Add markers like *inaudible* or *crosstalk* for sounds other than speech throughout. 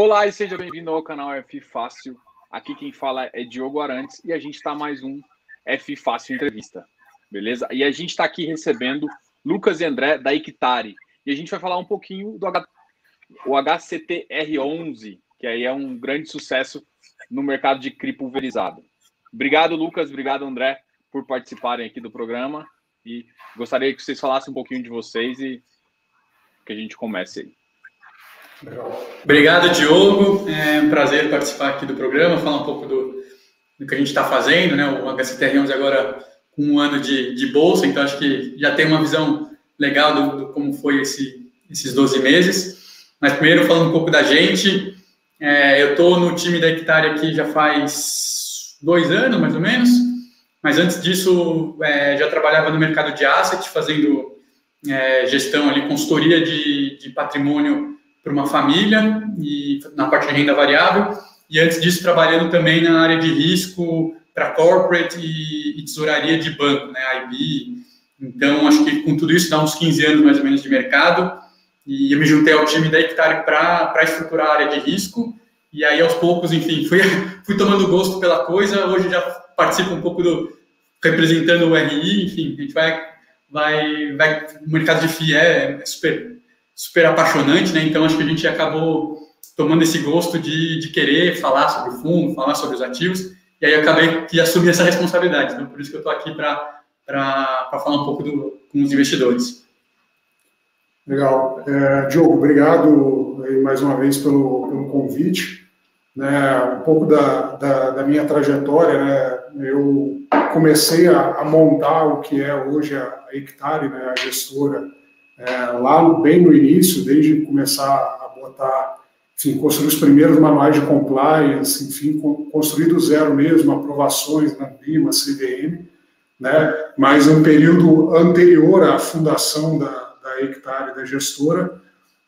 Olá e seja bem-vindo ao canal F Fácil. Aqui quem fala é Diogo Arantes e a gente está mais um F Fácil Entrevista, beleza? E a gente está aqui recebendo Lucas e André da Ictari e a gente vai falar um pouquinho do H... o HCTR11, que aí é um grande sucesso no mercado de CRI pulverizado. Obrigado, Lucas, obrigado, André, por participarem aqui do programa e gostaria que vocês falassem um pouquinho de vocês e que a gente comece aí. Obrigado, Diogo. É um prazer participar aqui do programa, falar um pouco do, do que a gente está fazendo, né? O HCTR11 agora com um ano de, de bolsa, então acho que já tem uma visão legal do, do como foi esse, esses 12 meses. Mas primeiro, falando um pouco da gente, é, eu estou no time da Hectare aqui já faz dois anos, mais ou menos, mas antes disso é, já trabalhava no mercado de asset, fazendo é, gestão ali, consultoria de, de patrimônio para uma família e na parte de renda variável. E antes disso, trabalhando também na área de risco para corporate e, e, tesouraria de banco, né, IB. Então, acho que com tudo isso dá uns 15 anos mais ou menos de mercado. E eu me juntei ao time da Hectare para estruturar a área de risco. E aí, aos poucos, enfim, fui, *laughs* fui tomando gosto pela coisa. Hoje já participo um pouco do representando o RI. Enfim, a gente vai, vai, vai o mercado de FIE é super super apaixonante, né? Então acho que a gente acabou tomando esse gosto de, de querer falar sobre o fundo, falar sobre os ativos, e aí acabei que assumi essa responsabilidade. Então por isso que eu estou aqui para falar um pouco do, com os investidores. Legal. É, Diogo, obrigado mais uma vez pelo, pelo convite. Né, um pouco da, da, da, minha trajetória, né, eu comecei a, a, montar o que é hoje a Hectare, né, a gestora é, lá bem no início, desde começar a botar, enfim, construir os primeiros manuais de compliance, enfim, construir do zero mesmo, aprovações na BIMA, CVM, né? Mas um período anterior à fundação da, da Hectare, da gestora,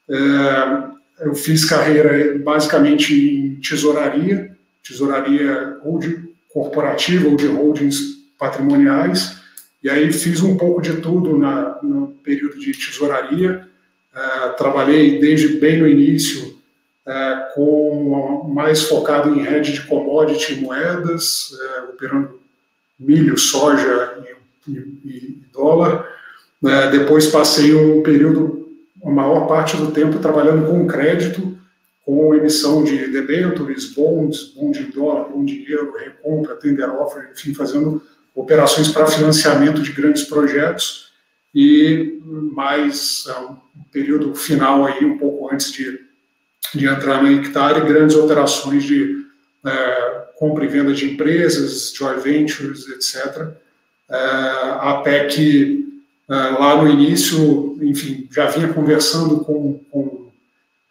é, eu fiz carreira basicamente em tesouraria, tesouraria ou de corporativa ou de holdings patrimoniais, e aí fiz um pouco de tudo na, no período de tesouraria. Uh, trabalhei desde bem no início uh, com mais focado em rede de commodity e moedas, uh, operando milho, soja e, e, e dólar. depois passei um período, a maior parte do tempo, trabalhando com crédito, com emissão de debentures, bonds, bond em dólar, bond em euro, recompra, tender offer, enfim, fazendo operações para financiamento de grandes projetos e mais é, um período final aí, um pouco antes de, de entrar na hectare, grandes operações de é, compra e venda de empresas, joint ventures, etc. É, até que é, lá no início, enfim, já vinha conversando com, com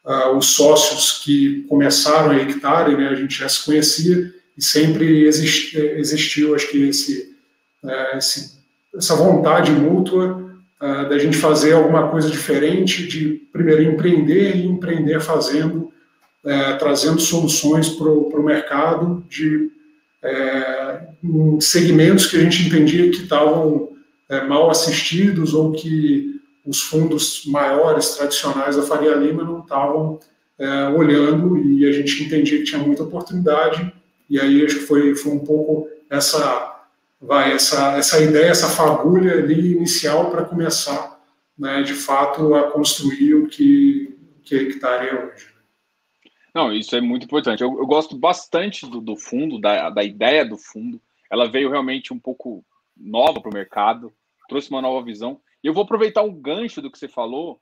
uh, os sócios que começram a hectare, né, a gente já se conhecia, e sempre existiu, acho que, esse, é, esse essa vontade mútua uh, da gente fazer alguma coisa diferente, de primeiro empreender e empreender fazendo, uh, trazendo soluções para o mercado de segmentos que a gente entendia que estavam é, mal assistidos ou que os fundos maiores, tradicionais da Faria Lima não estavam olhando e a gente entendia que tinha muita oportunidade e aí acho que foi, foi um pouco essa, vai, essa, essa ideia, essa fagulha ali inicial para começar, né, de fato, a construir o que, que a Hectare é hoje. Não, isso é muito importante. Eu, eu gosto bastante do, do, fundo, da, da ideia do fundo. Ela veio realmente um pouco nova para o mercado, trouxe uma nova visão. E eu vou aproveitar um gancho do que você falou,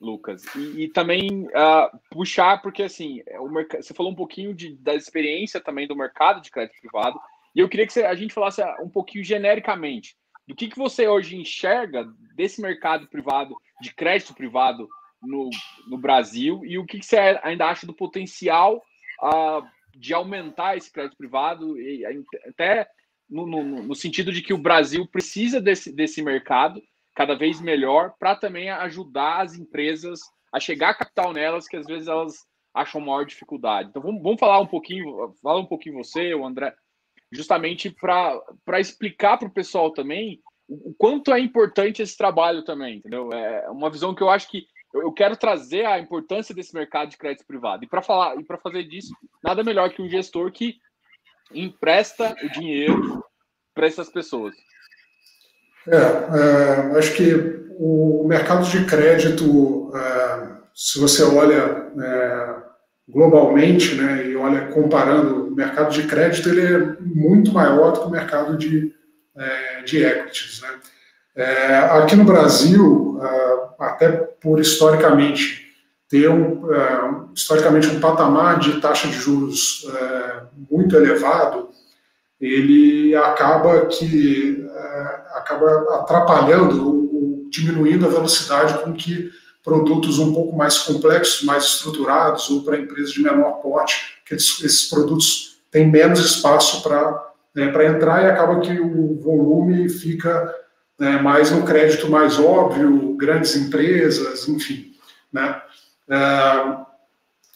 Lucas, e, e também uh, puxar, porque assim, o mercado, você falou um pouquinho de, da experiência também do mercado de crédito privado, e eu queria que você, a gente falasse um pouquinho genericamente do que, que você hoje enxerga desse mercado privado, de crédito privado no, no Brasil, e o que, que você ainda acha do potencial uh, de aumentar esse crédito privado, e até no, no, no sentido de que o Brasil precisa desse, desse mercado cada vez melhor para também ajudar as empresas a chegar a capital nelas, que às vezes elas acham maior dificuldade. Então vamos, vamos falar um pouquinho, fala um pouquinho você, o André, justamente para explicar para o pessoal também o, o, quanto é importante esse trabalho também, entendeu? É uma visão que eu acho que eu, eu quero trazer a importância desse mercado de crédito privado. E para falar e para fazer disso, nada melhor que um gestor que empresta o dinheiro para essas pessoas. É, é, acho que o mercado de crédito, é, se você olha é, globalmente, né, e olha comparando o mercado de crédito, ele é muito maior do que o mercado de, é, de equities. Né? É, aqui no Brasil, até por historicamente ter um, historicamente um patamar de taxa de juros muito elevado, ele acaba que acaba atrapalhando, diminuindo a velocidade com que produtos um pouco mais complexos, mais estruturados, ou para empresas de menor porte, que esses produtos têm menos espaço para né, entrar e acaba que o volume fica né, mais no crédito mais óbvio, grandes empresas, enfim. Né? É,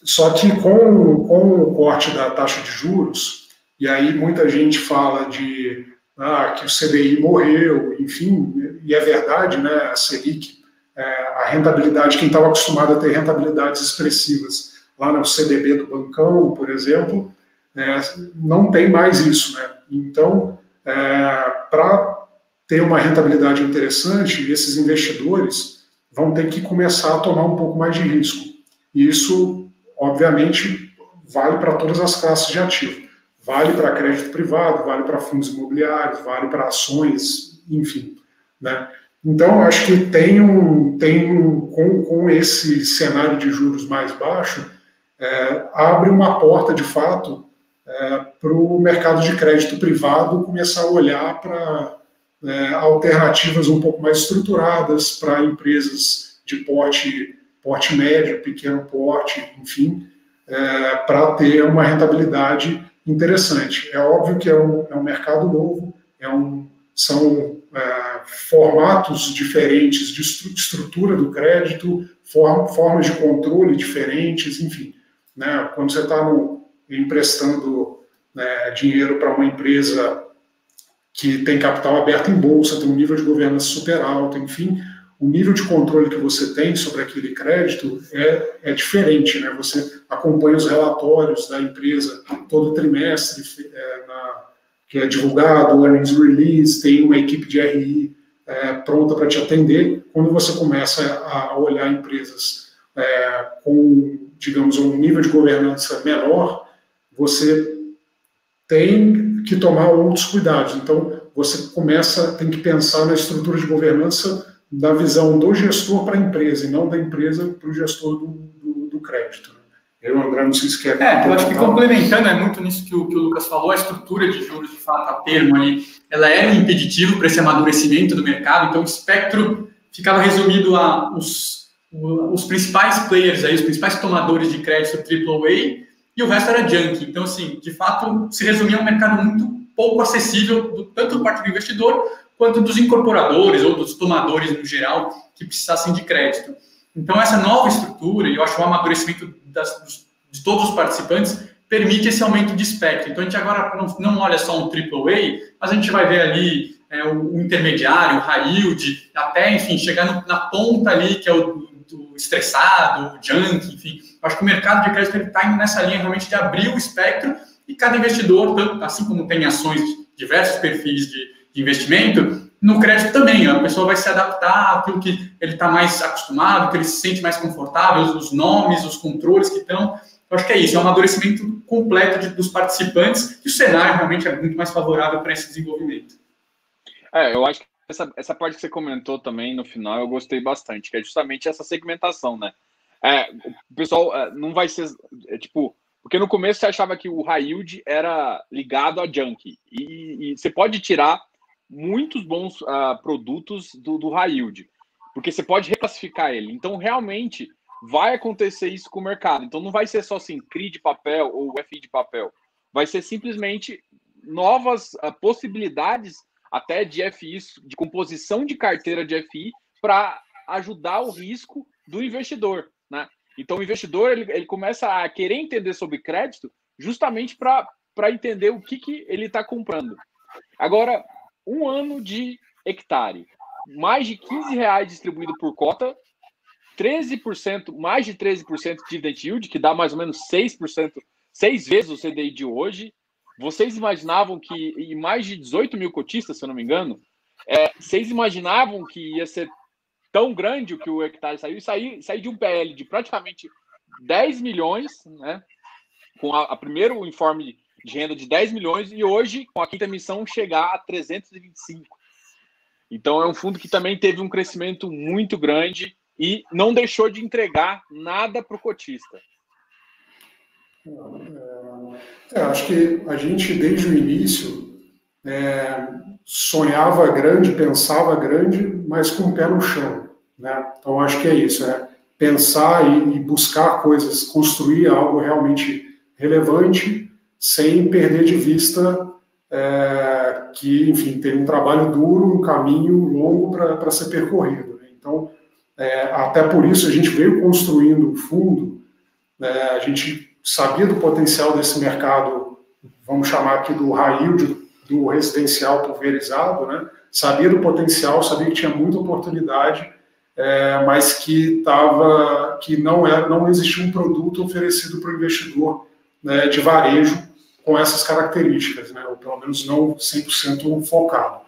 só que com, com o corte da taxa de juros, e aí muita gente fala de ah, que o CDI morreu, enfim, e é verdade, né? A Selic é, a rentabilidade, quem estava acostumado a ter rentabilidades expressivas lá no CDB do bancão, por exemplo, é, não tem mais isso. Né? Então, é, para ter uma rentabilidade interessante, esses investidores vão ter que começar a tomar um pouco mais de risco. E isso, obviamente, vale para todas as classes de ativo. Vale para crédito privado, vale para fundos imobiliários, vale para ações, enfim. Né? Então, acho que tem um, tem um, com, com esse cenário de juros mais baixo, é, abre uma porta, de fato, é, para o mercado de crédito privado começar a olhar para é, alternativas um pouco mais estruturadas para empresas de porte, porte médio, pequeno porte, enfim, é, para ter uma rentabilidade interessante. É óbvio que é um, é um mercado novo, é um, são é, formatos diferentes de estrutura do crédito, formas de controle diferentes, enfim. Né? Quando você está emprestando né, dinheiro para uma empresa que tem capital aberto em bolsa, tem um nível de governança super alto, enfim, o nível de controle que você tem sobre aquele crédito é, é diferente, né? Você acompanha os relatórios da empresa todo trimestre, é, na, que é divulgado, o earnings release, tem uma equipe de RI é, pronta para te atender. Quando você começa a olhar empresas é, com, digamos, um nível de governança menor, você tem que tomar outros cuidados. Então, você começa, tem que pensar na estrutura de governança da visão do gestor para a empresa e não da empresa para o gestor do, do, do crédito. Eu, André, não sei se quer. É, eu acho que complementando é muito nisso que o, que o Lucas falou, a estrutura de juros, de fato, a termo ali, ela é um impeditivo para esse amadurecimento do mercado, então o espectro ficava resumido a os, os principais players aí, os principais tomadores de crédito AAA, e o resto era junk. Então, assim, de fato, se resumia a um mercado muito pouco acessível, tanto do parte do investidor, quanto dos incorporadores ou dos tomadores no geral que precisassem de crédito. Então, essa nova estrutura, e eu acho o amadurecimento das, de todos os participantes, permite esse aumento de espectro. Então, a gente agora não, não olha só um AAA, mas a gente vai ver ali é, o, o, intermediário, o high yield, até, enfim, chegar no, na ponta ali, que é o do estressado, o junk, enfim. Eu acho que o mercado de crédito está indo nessa linha realmente de abrir o espectro e cada investidor, tanto, assim como tem ações, diversos perfis de, investimento, no crédito também, a pessoa vai se adaptar àquilo que ele está mais acostumado, que ele se sente mais confortável, os nomes, os controles que estão. Eu acho que é isso, é um amadurecimento completo de, dos participantes e o cenário realmente é muito mais favorável para esse desenvolvimento. É, eu acho que essa, essa parte que você comentou também no final eu gostei bastante, que é justamente essa segmentação, né? É, o pessoal é, não vai ser, é, tipo, porque no começo você achava que o high yield era ligado a junk, e, e você pode tirar muitos bons uh, produtos do, do high yield, porque você pode reclassificar ele. Então, realmente, vai acontecer isso com o mercado. Então, não vai ser só assim, CRI de papel ou FI de papel. Vai ser simplesmente novas uh, possibilidades até de FI, de composição de carteira de FI, para ajudar o risco do investidor. Né? Então, o investidor ele, ele começa a querer entender sobre crédito justamente para entender o que, que ele está comprando. Agora, um ano de hectare, mais de 15 reais distribuído por cota, 13%, mais de 13% de dividend yield, que dá mais ou menos 6%, seis vezes o CDI de hoje. Vocês imaginavam que, e mais de 18 mil cotistas, se eu não me engano, é, vocês imaginavam que ia ser tão grande o que o hectare saiu e sair, sair de um PL de praticamente 10 milhões, né? Com a, a primeiro informe de renda de 10 milhões e hoje, com a quinta emissão, chegar a 325. Então é um fundo que também teve um crescimento muito grande e não deixou de entregar nada para o cotista. É, acho que a gente, desde o início, é, sonhava grande, pensava grande, mas com o pé no chão. Né? Então, acho que é isso, é pensar e, e buscar coisas, construir algo realmente relevante, sem perder de vista é, que, enfim, tem um trabalho duro, um caminho longo para ser percorrido. Né? Então, é, até por isso a gente veio construindo o fundo, é, a gente sabia do potencial desse mercado, vamos chamar aqui do yield, do residencial pulverizado, né? sabia do potencial, sabia que tinha muita oportunidade, é, mas que tava, que não era, não existia um produto oferecido para o investidor né, de varejo com essas características, né, ou pelo menos não 100% focado.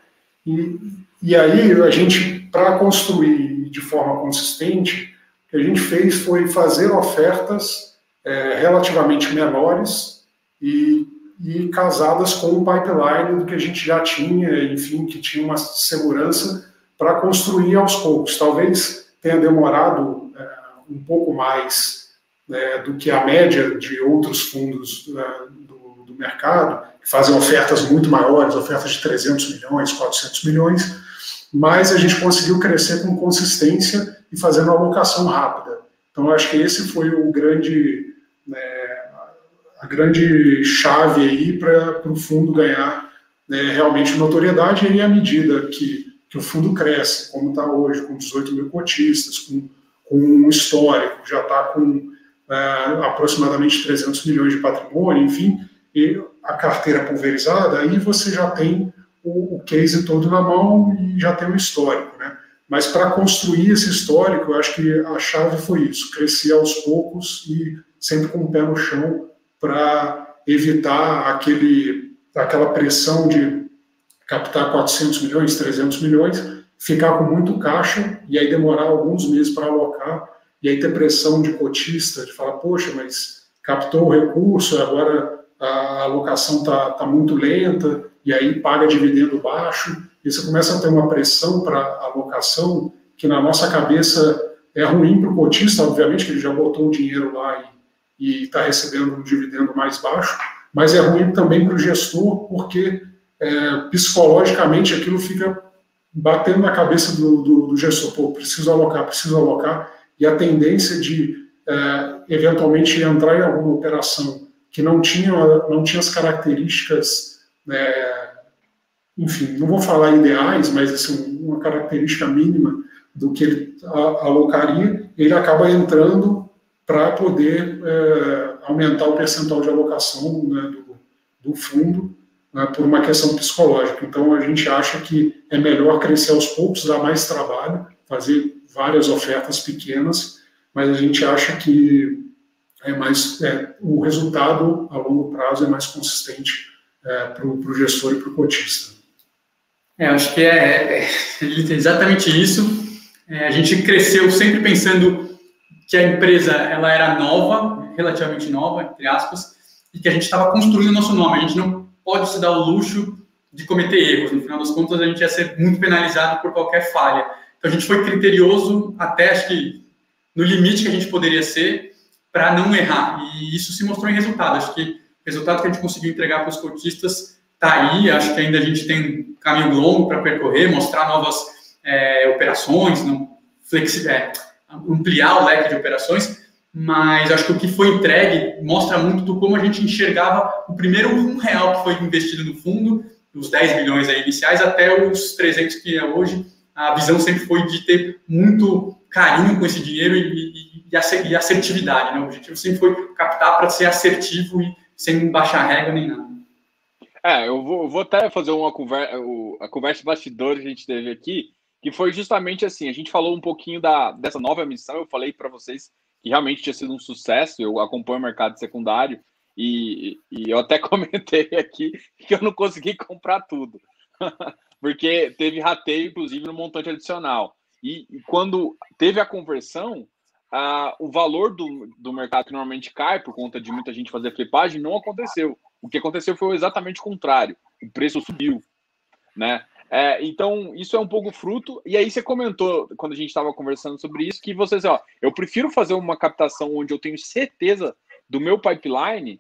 E, e aí a gente, para construir de forma consistente, o que a gente fez foi fazer ofertas é, relativamente menores e, e casadas com o pipeline do que a gente já tinha, enfim, que tinha uma segurança para construir aos poucos. Talvez tenha demorado é, um pouco mais é, do que a média de outros fundos é, do, do, mercado, que fazem ofertas muito maiores, ofertas de 300 milhões, 400 milhões, mas a gente conseguiu crescer com consistência e fazendo uma alocação rápida. Então, acho que esse foi o grande, né, a grande chave aí para o fundo ganhar né, realmente notoriedade e à medida que que o fundo cresce, como está hoje, com 18 mil cotistas, com, com um histórico, já está com é, aproximadamente 300 milhões de patrimônio, enfim, e a carteira pulverizada, aí você já tem o, o case todo na mão e já tem o histórico, né? Mas para construir esse histórico, eu acho que a chave foi isso, crescer aos poucos e sempre com o pé no chão para evitar aquele, aquela pressão de captar 400 milhões, 300 milhões, ficar com muito caixa e aí demorar alguns meses para alocar e aí ter pressão de cotista, de falar, poxa, mas captou o recurso, agora a alocação está tá muito lenta e aí paga dividendo baixo e você começa a ter uma pressão para alocação que na nossa cabeça é ruim para o cotista, obviamente que ele já botou o dinheiro lá e está recebendo um dividendo mais baixo, mas é ruim também para o gestor porque é, psicologicamente aquilo fica batendo na cabeça do, do, do, gestor, pô, preciso alocar, preciso alocar, e a tendência de é, eventualmente entrar em alguma operação que não tinha, não tinha as características, é, enfim, não vou falar ideais, mas assim, uma característica mínima do que ele alocaria, ele acaba entrando para poder é, aumentar o percentual de alocação né, do, do fundo né, por uma questão psicológica. Então, a gente acha que é melhor crescer aos poucos, dar mais trabalho, fazer várias ofertas pequenas, mas a gente acha que é mais é, o resultado a longo prazo é mais consistente é, para o gestor e para o cotista. É, acho que é, é, é *laughs* exatamente isso. É, a gente cresceu sempre pensando que a empresa ela era nova, relativamente nova, entre aspas, e que a gente estava construindo o nosso nome. A gente não pode se dar o luxo de cometer erros. No final das contas, a gente ia ser muito penalizado por qualquer falha. Então, a gente foi criterioso até, acho que, no limite que a gente poderia ser para não errar. E isso se mostrou em resultado. Acho que o resultado que a gente conseguiu entregar para os cotistas está aí. Acho que ainda a gente tem um caminho longo para percorrer, mostrar novas é, operações, não, flexi é, ampliar o leque de operações mas acho que o que foi entregue mostra muito do como a gente enxergava o primeiro um real que foi investido no fundo, os 10 milhões iniciais, até os 300 que é hoje. A visão sempre foi de ter muito carinho com esse dinheiro e, e, assertividade. Né? O objetivo sempre foi captar para ser assertivo e sem baixar regra nem nada. É, eu vou, vou até fazer uma conversa, a conversa bastidor que a gente teve aqui, que foi justamente assim, a gente falou um pouquinho da, dessa nova missão, eu falei para vocês que realmente tinha sido um sucesso, eu acompanho o mercado secundário, e, e eu até *laughs* comentei aqui que eu não consegui comprar tudo, *laughs* porque teve rateio, inclusive, no montante adicional. E, e quando teve a conversão, ah, o valor do, do mercado que normalmente cai por conta de muita gente fazer flipagem não aconteceu. O que aconteceu foi exatamente o contrário. O preço subiu, né? É, então, isso é um pouco fruto. E aí você comentou, quando a gente estava conversando sobre isso, que vocês, ó, eu prefiro fazer uma captação onde eu tenho certeza do meu pipeline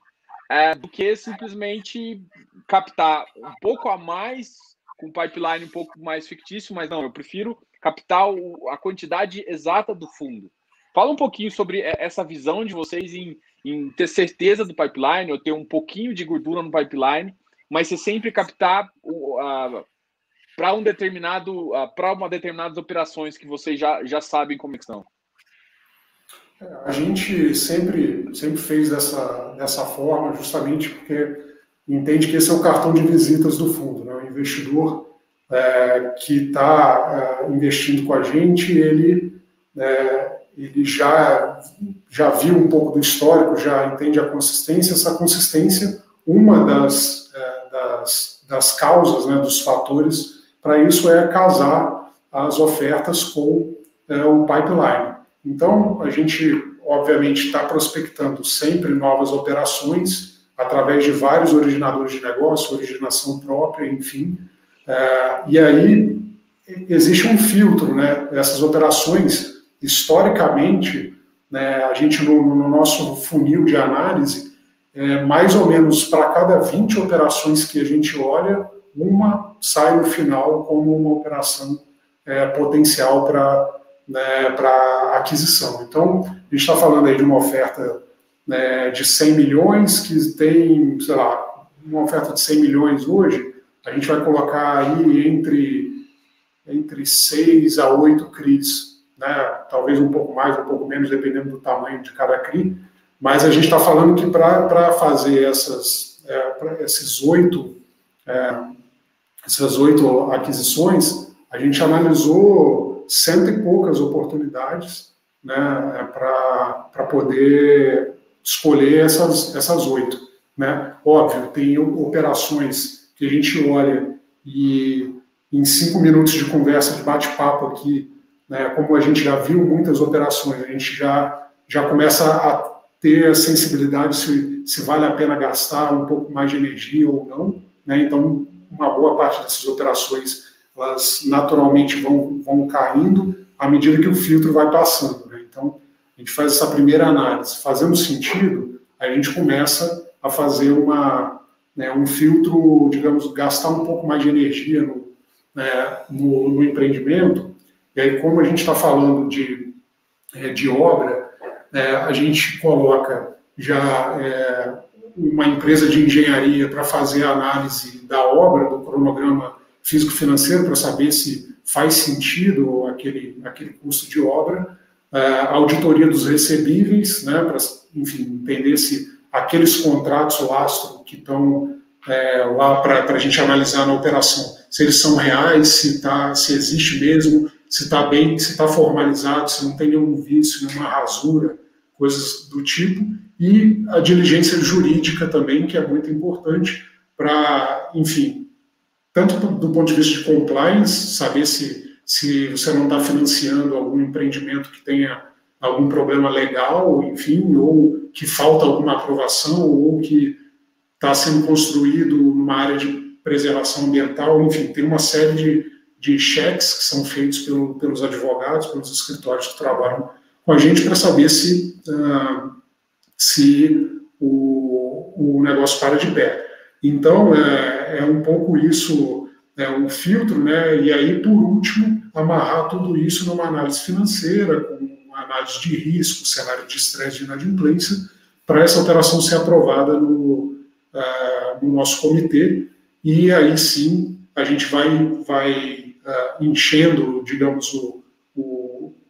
é, do que simplesmente captar um pouco a mais com pipeline um pouco mais fictício, mas não, eu prefiro captar o, a quantidade exata do fundo. Fala um pouquinho sobre essa visão de vocês em, em ter certeza do pipeline, ou ter um pouquinho de gordura no pipeline, mas você sempre captar a, para um determinado, para uma determinadas operações que vocês já, já sabem como é que são? A gente sempre, sempre fez dessa, dessa forma, justamente porque entende que esse é o cartão de visitas do fundo. Né? O investidor é, que está é, investindo com a gente, ele, é, ele já, já viu um pouco do histórico, já entende a consistência. Essa consistência, uma das, é, das, das causas, né, dos fatores para isso é casar as ofertas com é, o pipeline. Então, a gente, obviamente, está prospectando sempre novas operações através de vários originadores de negócio, originação própria, enfim. É, e aí existe um filtro, né? Essas operações, historicamente, né, a gente no, no nosso funil de análise, é, mais ou menos para cada 20 operações que a gente olha, uma sai no final como uma operação é, potencial para né, aquisição. Então, a gente está falando aí de uma oferta né, de 100 milhões, que tem, sei lá, uma oferta de 100 milhões hoje, a gente vai colocar aí entre, entre 6 a 8 CRIs, né, talvez um pouco mais, um pouco menos, dependendo do tamanho de cada CRI, mas a gente está falando que para fazer essas, é, esses oito é, essas oito aquisições, a gente analisou cento e poucas oportunidades né, para poder escolher essas, essas oito. Né? Óbvio, tem operações que a gente olha e em cinco minutos de conversa, de bate-papo aqui, né, como a gente já viu muitas operações, a gente já, já começa a ter a sensibilidade se, se vale a pena gastar um pouco mais de energia ou não. Né? Então, uma boa parte dessas operações elas naturalmente vão, vão caindo à medida que o filtro vai passando. Né? Então, a gente faz essa primeira análise. Fazendo sentido, a gente começa a fazer uma, né, um filtro, digamos, gastar um pouco mais de energia no, né, no, no empreendimento. E aí, como a gente está falando de, é, de obra, é, a gente coloca já é, uma empresa de engenharia para fazer a análise da obra, do cronograma físico-financeiro, para saber se faz sentido aquele, aquele custo de obra, a auditoria dos recebíveis, né, para, entender se aqueles contratos lastro que estão é, lá para a gente analisar na operação, se eles são reais, se, tá, se existe mesmo, se está bem, se está formalizado, se não tem nenhum vício, nenhuma rasura, coisas do tipo, e a diligência jurídica também, que é muito importante para, enfim, tanto do ponto de vista de compliance, saber se, se você não está financiando algum empreendimento que tenha algum problema legal, enfim, ou que falta alguma aprovação, ou que está sendo construído numa área de preservação ambiental, enfim, tem uma série de, de cheques que são feitos pelo, pelos advogados, pelos escritórios que trabalham com a gente para saber se, uh, se o, o negócio para de pé. Então, é, é um pouco isso, é um filtro, né? E aí, por último, amarrar tudo isso numa análise financeira, com análise de risco, cenário de estresse de inadimplência, para essa operação ser aprovada no, uh, no nosso comitê. E aí sim, a gente vai, vai uh, enchendo, digamos, o,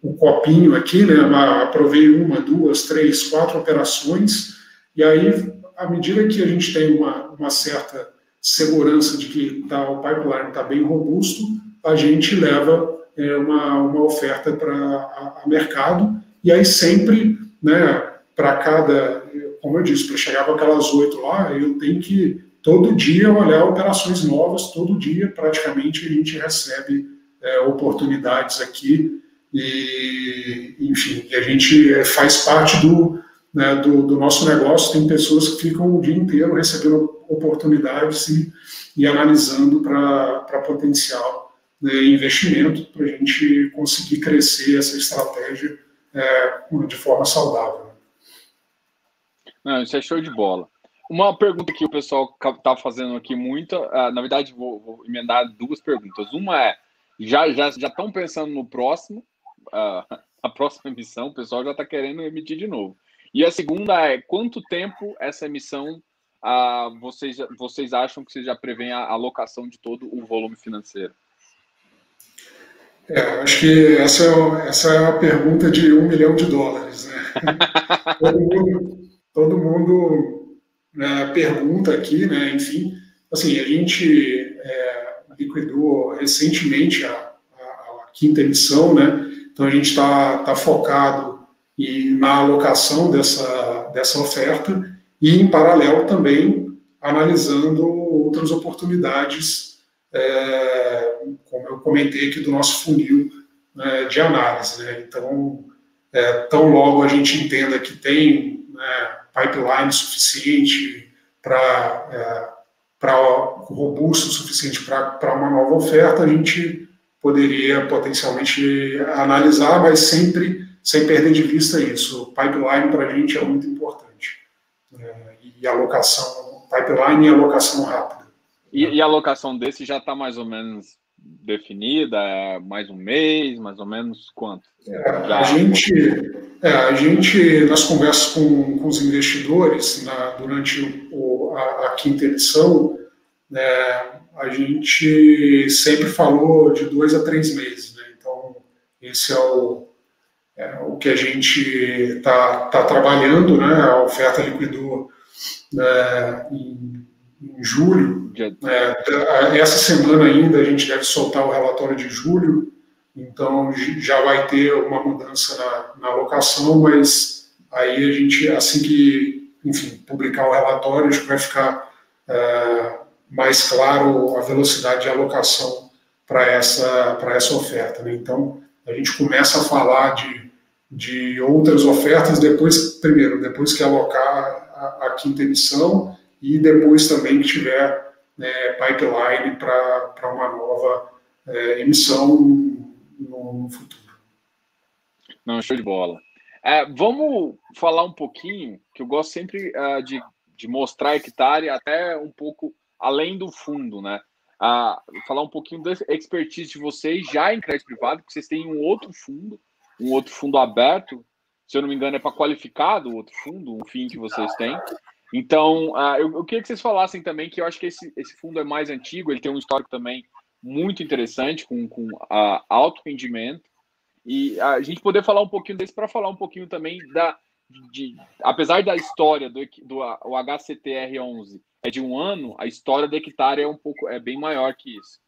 o copinho aqui, né? Aprovei uma, duas, três, quatro operações, e aí, à medida que a gente tem uma, uma certa segurança de que tá, o pipeline está bem robusto, a gente leva é, uma, uma oferta para mercado, e aí sempre, né, para cada, como eu disse, para chegar com aquelas oito lá, eu tenho que todo dia olhar operações novas, todo dia praticamente a gente recebe é, oportunidades aqui e, enfim, a gente faz parte do, né, do, do, nosso negócio. Tem pessoas que ficam o dia inteiro recebendo oportunidades e, e analisando para potencial né, investimento para a gente conseguir crescer essa estratégia é, de forma saudável. Não, isso é show de bola. Uma pergunta que o pessoal está fazendo aqui muito, uh, na verdade, vou, vou, emendar duas perguntas. Uma é: já já já estão pensando no próximo, uh, *laughs* a próxima emissão, o pessoal já está querendo emitir de novo. E a segunda é: quanto tempo essa emissão uh, vocês, vocês acham que vocês já prevêem a alocação de todo o volume financeiro? É, acho que essa é, essa é a pergunta de um milhão de dólares. Né? *laughs* todo mundo, todo mundo né, pergunta aqui, né, enfim, assim, a gente é, liquidou recentemente a, a, a, quinta emissão, né, então a gente está tá focado em, na alocação dessa, dessa oferta e, em paralelo, também analisando outras oportunidades, é, como eu comentei aqui, do nosso funil né, de análise. Né? Então, é, tão logo a gente entenda que tem né, pipeline suficiente para é, robusto o suficiente para uma nova oferta, a gente poderia potencialmente analisar, mas sempre sem perder de vista isso. O pipeline para a gente é muito importante. É, e alocação, pipeline e alocação rápida. E, e a alocação desse já está mais ou menos definida? É mais um mês, mais ou menos quanto? É, a, gente, é, a gente, nas conversas com, com os investidores, na, durante o, a, a, quinta edição, né, a gente sempre falou de dois a três meses. Né? Então, esse é o, é, o que a gente está tá trabalhando, né? a oferta liquidou né, em, em julho, é, essa semana ainda a gente deve soltar o relatório de julho, então já vai ter uma mudança na, na alocação, mas aí a gente, assim que, enfim, publicar o relatório, acho que vai ficar é, mais claro a velocidade de alocação para essa, essa oferta. Né? Então, a gente começa a falar de, de outras ofertas depois, primeiro, depois que alocar a, a quinta emissão e depois também que tiver né, pipeline para uma nova é, emissão no, no, futuro. Não, show de bola. É, vamos falar um pouquinho, que eu gosto sempre uh, de, de mostrar hectare até um pouco além do fundo, né? Uh, falar um pouquinho da expertise de vocês já em crédito privado, que vocês têm um outro fundo, um outro fundo aberto, se eu não me engano, é para qualificado o outro fundo, um fim que vocês têm. Então, uh, eu, eu, queria que vocês falassem também que eu acho que esse, esse fundo é mais antigo, ele tem um histórico também muito interessante, com, com uh, alto rendimento. E a gente poder falar um pouquinho desse para falar um pouquinho também da. De, apesar da história do, do o HCTR11 é de um ano, a história da hectare é um pouco é bem maior que isso.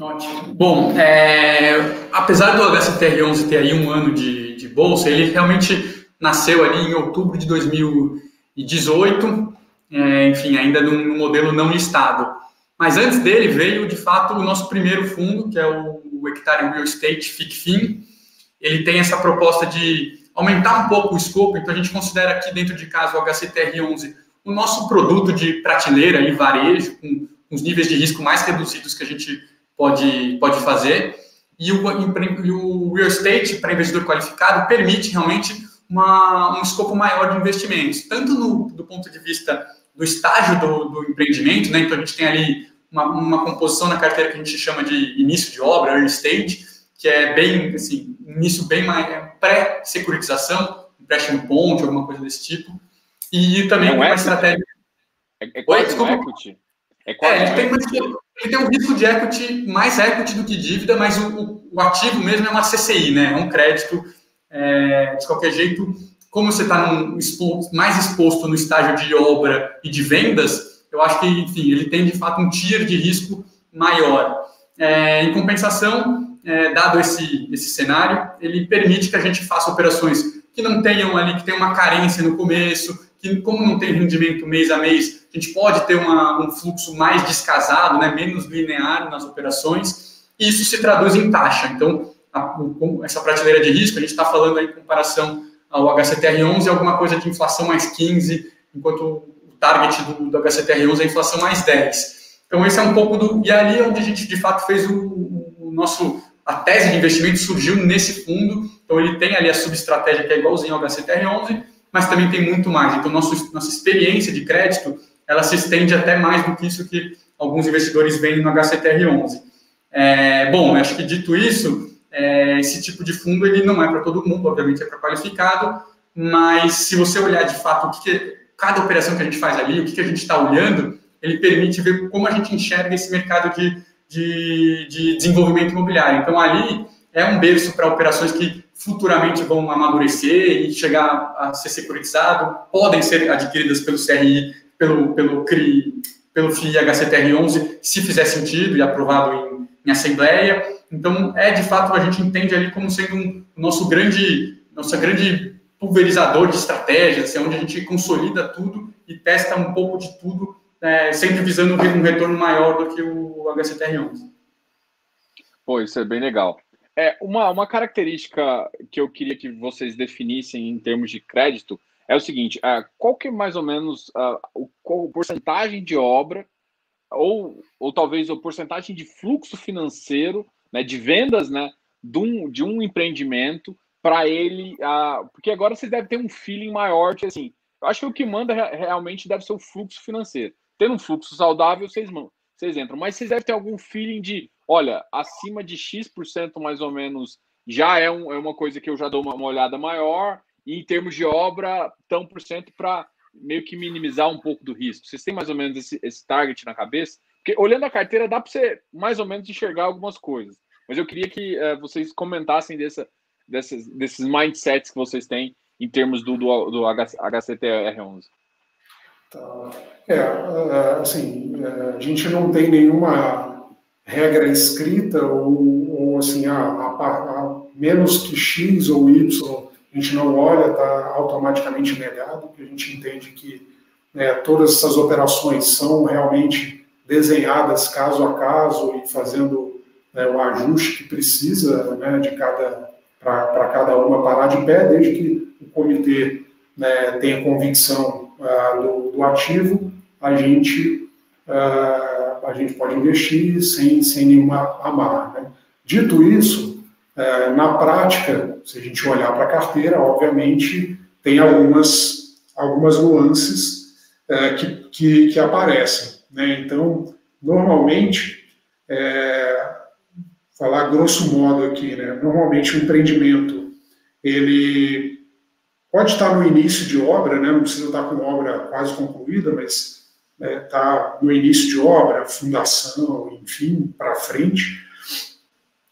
Ótimo. Bom, é, apesar do HCTR11 ter aí um ano de, de bolsa, ele realmente nasceu ali em outubro de 2000 2018, é, enfim, ainda num, modelo não listado. Mas antes dele veio, de fato, o nosso primeiro fundo, que é o, o Hectare Real Estate FICFIN. Ele tem essa proposta de aumentar um pouco o escopo, então a gente considera aqui dentro de casa o HCTR11 o nosso produto de prateleira e varejo, com os níveis de risco mais reduzidos que a gente pode, pode fazer. E o, e o Real Estate, para investidor qualificado, permite realmente uma, um escopo maior de investimentos, tanto no, do ponto de vista do estágio do, do empreendimento, né? Então a gente tem ali uma, uma, composição na carteira que a gente chama de início de obra, early stage, que é bem, assim, início bem mais é pré-securitização, empréstimo ponte, alguma coisa desse tipo. E também uma estratégia. É, é quase Oi, equity. É, quase é ele, tem ele tem um risco de equity, mais equity do que dívida, mas o, o, o ativo mesmo é uma CCI, né? É um crédito é, de qualquer jeito, como você está mais exposto no estágio de obra e de vendas, eu acho que, enfim, ele tem de fato um tier de risco maior. É, em compensação, é, dado esse, esse cenário, ele permite que a gente faça operações que não tenham ali, que tem uma carência no começo, que como não tem rendimento mês a mês, a gente pode ter uma, um fluxo mais descasado, né, menos linear nas operações, e isso se traduz em taxa. Então, a, essa prateleira de risco, a gente está falando aí em comparação ao HCTR11, alguma coisa de inflação mais 15, enquanto o target do, do HCTR11 é inflação mais 10. Então, esse é um pouco do. E ali é onde a gente, de fato, fez o, o, nosso. A tese de investimento surgiu nesse fundo. Então, ele tem ali a subestratégia que é igualzinho ao HCTR11, mas também tem muito mais. Então, nosso, nossa experiência de crédito ela se estende até mais do que isso que alguns investidores veem no HCTR11. É, bom, acho que dito isso, é, esse tipo de fundo ele não é para todo mundo, obviamente é para qualificado, mas se você olhar de fato o que, que cada operação que a gente faz ali, o que, que a gente está olhando, ele permite ver como a gente enxerga esse mercado de, de, de desenvolvimento imobiliário. Então, ali é um berço para operações que futuramente vão amadurecer e chegar a ser securitizado, podem ser adquiridas pelo CRI, pelo, pelo CRI, pelo FII HCTR11, se fizer sentido e aprovado em, em assembleia. Então, é de fato, a gente entende ali como sendo um nosso grande, nossa grande pulverizador de estratégias, assim, onde a gente consolida tudo e testa um pouco de tudo é, sempre visando um retorno maior do que o HCTR11. Pô, isso é bem legal. É, uma, uma característica que eu queria que vocês definissem em termos de crédito é o seguinte: é, qual que é mais ou menos uh, o, qual a porcentagem de obra, ou, ou talvez a porcentagem de fluxo financeiro, né, de vendas né, de, um, de um empreendimento para ele. Uh, porque agora você deve ter um feeling maior que assim. Eu acho que o que manda realmente deve ser o fluxo financeiro tendo um fluxo saudável, vocês, vocês entram. Mas vocês devem ter algum feeling de, olha, acima de X% mais ou menos já é, um, é uma coisa que eu já dou uma, uma olhada maior. E em termos de obra, tão por cento para meio que minimizar um pouco do risco. Vocês têm mais ou menos esse, esse target na cabeça? Porque olhando a carteira, dá para você mais ou menos enxergar algumas coisas. Mas eu queria que uh, vocês comentassem dessa, dessas, desses mindsets que vocês têm em termos do, do, do HCTR11. Tá. É, é, assim, é, a gente não tem nenhuma regra escrita ou, ou assim, a, a, a, menos que X ou Y, a gente não olha, está automaticamente negado, porque a gente entende que né, todas essas operações são realmente desenhadas caso a caso e fazendo né, o ajuste que precisa né, de cada para cada uma parar de pé, desde que o comitê né, tenha convicção uh, do, do, ativo, a gente, uh, a gente pode investir sem, sem nenhuma amarra. Né? Dito isso, uh, na prática, se a gente olhar para a carteira, obviamente tem algumas, algumas nuances que, que, que, aparecem. Né? Então, normalmente, é, falar grosso modo aqui, né? normalmente o empreendimento ele Pode estar no início de obra, né? não precisa estar com obra quase concluída, mas está né, no início de obra, fundação, enfim, para frente.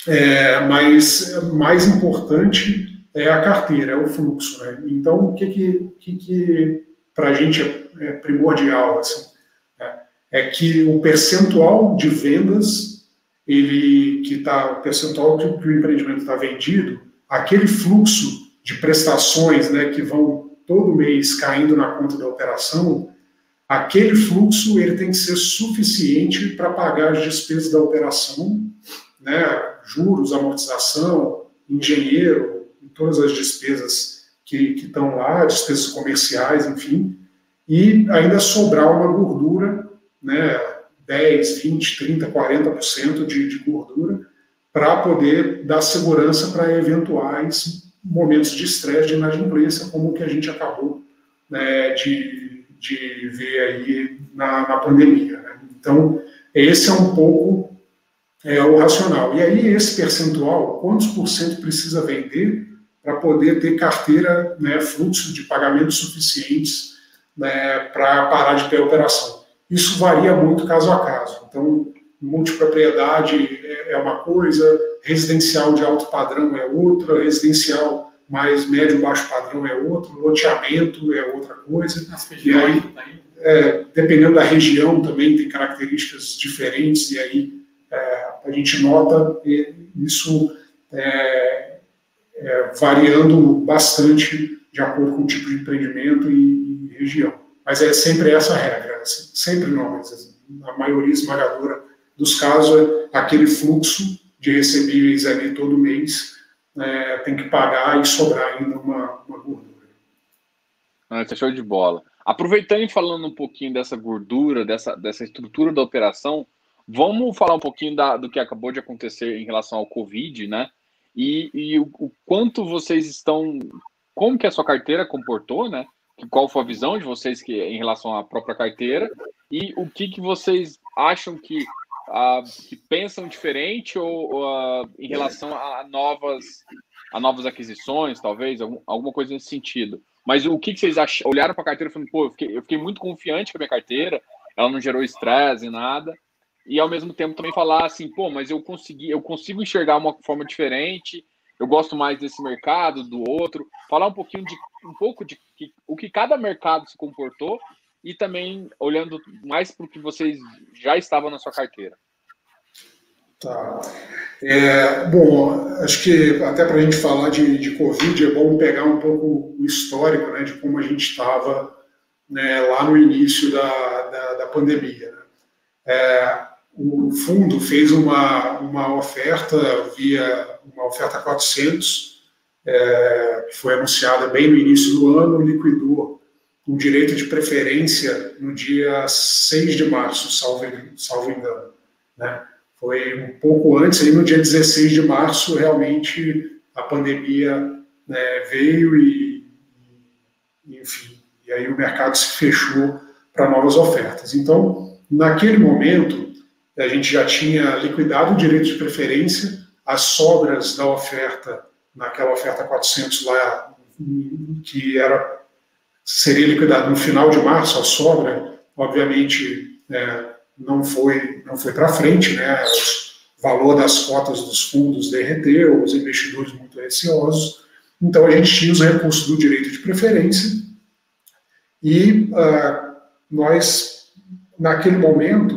É, mas mais importante é a carteira, é o fluxo. Né? Então, o que, que, que, que para a gente é, é primordial assim, né? é que o percentual de vendas, ele que está, o percentual que, que o empreendimento está vendido, aquele fluxo de prestações né, que vão todo mês caindo na conta da operação, aquele fluxo ele tem que ser suficiente para pagar as despesas da operação, né, juros, amortização, engenheiro, todas as despesas que, que estão lá, despesas comerciais, enfim, e ainda sobrar uma gordura, né, 10, 20, 30, 40% de, de gordura, para poder dar segurança para eventuais momentos de estresse, de inadimplência, como o que a gente acabou né, de, de ver aí na, na pandemia. Né? Então, esse é um pouco é, o racional. E aí, esse percentual, quantos por cento precisa vender para poder ter carteira, né, fluxo de pagamentos suficientes né, para parar de ter operação? Isso varia muito caso a caso. Então, multipropriedade é, é uma coisa, residencial de alto padrão é outra, residencial mais médio baixo padrão é outro, loteamento é outra coisa. E aí, é, dependendo da região também tem características diferentes e aí é, a gente nota isso é, é, variando bastante de acordo com o tipo de empreendimento e, e região. Mas é sempre essa regra, assim, sempre não, mas assim, a maioria esmagadora dos casos é aquele fluxo de recebíveis ali todo mês, é, tem que pagar e sobrar ainda uma, uma gordura. Ah, é show de bola. Aproveitando e falando um pouquinho dessa gordura, dessa, dessa estrutura da operação, vamos falar um pouquinho da, do que acabou de acontecer em relação ao Covid, né? E, e o, o, quanto vocês estão. Como que a sua carteira comportou, né? Qual foi a visão de vocês que, em relação à própria carteira? E o que, que vocês acham que uh, que pensam diferente ou uh, em relação a novas, a novas aquisições, talvez, algum, alguma coisa nesse sentido. Mas o que, que vocês ach... olharam para a carteira e falaram, pô, eu fiquei, eu fiquei muito confiante com a minha carteira, ela não gerou estresse e nada. E ao mesmo tempo também falar assim, pô, mas eu consegui, eu consigo enxergar uma forma diferente, eu gosto mais desse mercado, do outro. Falar um pouquinho de um pouco de que, o que cada mercado se comportou e também olhando mais para o que vocês já estavam na sua carteira. Tá. É, bom, acho que até para a gente falar de, de Covid é bom pegar um pouco o histórico né, de como a gente estava né, lá no início da, da, da pandemia. Né. É, o fundo fez uma, uma oferta via uma oferta 400, é, que foi anunciada bem no início do ano, liquidou um direito de preferência no dia 6 de março, salvo, salvo engano. Né? Foi um pouco antes, aí no dia 16 de março, realmente a pandemia né, veio e, enfim, e aí o mercado se fechou para novas ofertas. Então, naquele momento, a gente já tinha liquidado o direito de preferência, as sobras da oferta, naquela oferta 400 lá, que era seria liquidado no final de março, a sobra, obviamente, é, não foi, não foi para frente, né? o valor das cotas dos fundos derreteu, os investidores muito receosos, então a gente tinha os recursos do direito de preferência e uh, nós, naquele momento,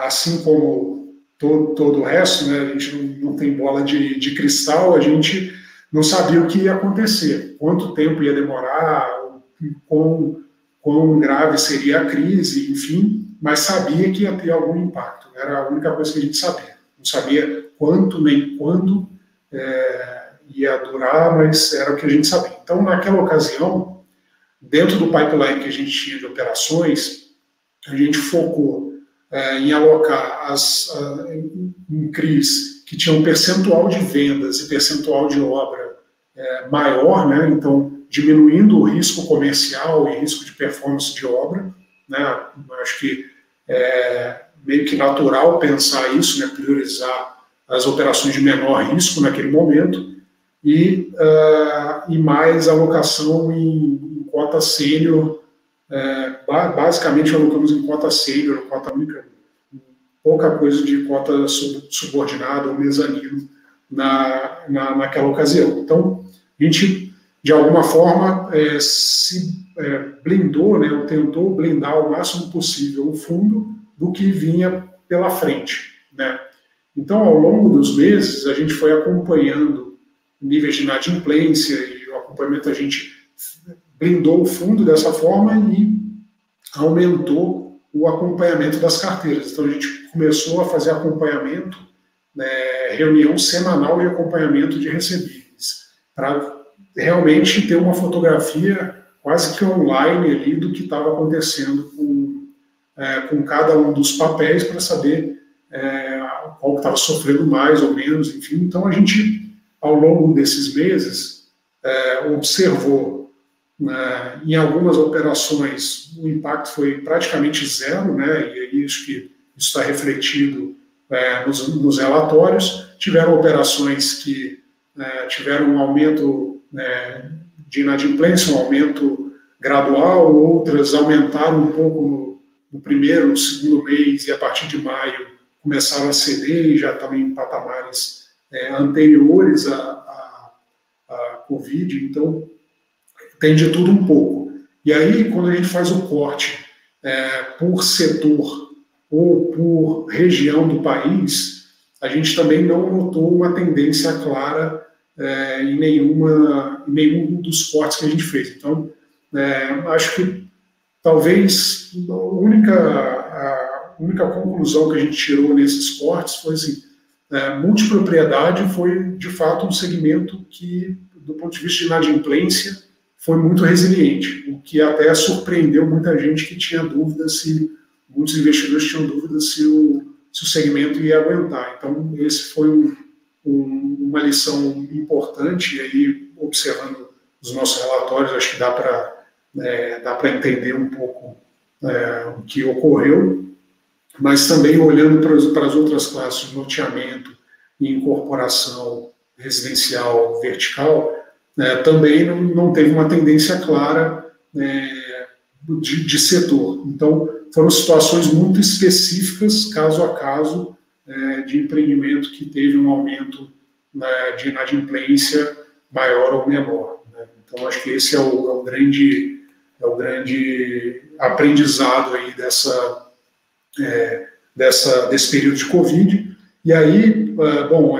assim como todo, todo o resto, né, a gente não, não tem bola de, de cristal, a gente não sabia o que ia acontecer, quanto tempo ia demorar, quão, quão grave seria a crise, enfim, mas sabia que ia ter algum impacto. Era a única coisa que a gente sabia. Não sabia quanto nem quando é, ia durar, mas era o que a gente sabia. Então, naquela ocasião, dentro do pipeline que a gente tinha de operações, a gente focou é, em alocar as, a, em CRIs que tinham um percentual de vendas e percentual de obra é, maior, né? então diminuindo o risco comercial e risco de performance de obra. Né? Acho que é meio que natural pensar isso, né? priorizar as operações de menor risco naquele momento e, uh, e mais alocação em, em cota sênior. É, basicamente alocamos em cota sênior, cota única, pouca coisa de cota subordinada ou mezanino na, na, naquela ocasião. Então, a gente de alguma forma, é, se é, blindou, né, ou tentou blindar o máximo possível o fundo do que vinha pela frente. Né? Então, ao longo dos meses, a gente foi acompanhando níveis de inadimplência e o acompanhamento, a gente blindou o fundo dessa forma e aumentou o acompanhamento das carteiras. Então, a gente começou a fazer acompanhamento, né, reunião semanal de acompanhamento de recebíveis, para realmente ter uma fotografia quase que online ali do que estava acontecendo com, é, com cada um dos papéis para saber é, qual estava sofrendo mais ou menos, enfim. Então a gente, ao longo desses meses, é, observou né, em algumas operações o impacto foi praticamente zero, né, e é isso que está refletido é, nos, nos relatórios. Tiveram operações que é, tiveram um aumento né, de inadimplência, um aumento gradual, outras aumentaram um pouco no, no primeiro, no segundo mês, e a partir de maio começaram a ceder e já estão em patamares é, anteriores à, à, à Covid, então tem de tudo um pouco. E aí, quando a gente faz o corte é, por setor ou por região do país, a gente também não notou uma tendência clara é, em, nenhuma, em nenhum dos cortes que a gente fez. Então, é, acho que talvez a única, a única conclusão que a gente tirou nesses cortes foi assim, é, multipropriedade foi, de fato, um segmento que, do ponto de vista de inadimplência, foi muito resiliente, o que até surpreendeu muita gente que tinha dúvida se, muitos investidores tinham dúvida se o, se o segmento ia aguentar. Então, esse foi um, um, uma lição importante, e aí, observando os nossos relatórios, acho que dá para é, dá para entender um pouco é, o que ocorreu, mas também olhando para, para as outras classes, loteamento e incorporação residencial vertical, né, também não, não, teve uma tendência clara é, de, de, setor. Então, foram situações muito específicas, caso a caso, é, de empreendimento que teve um aumento né, de inadimplência maior ou menor. Né? Então, acho que esse é o, é o, grande, é o grande aprendizado aí dessa, é, dessa, desse período de Covid. E aí, é, bom,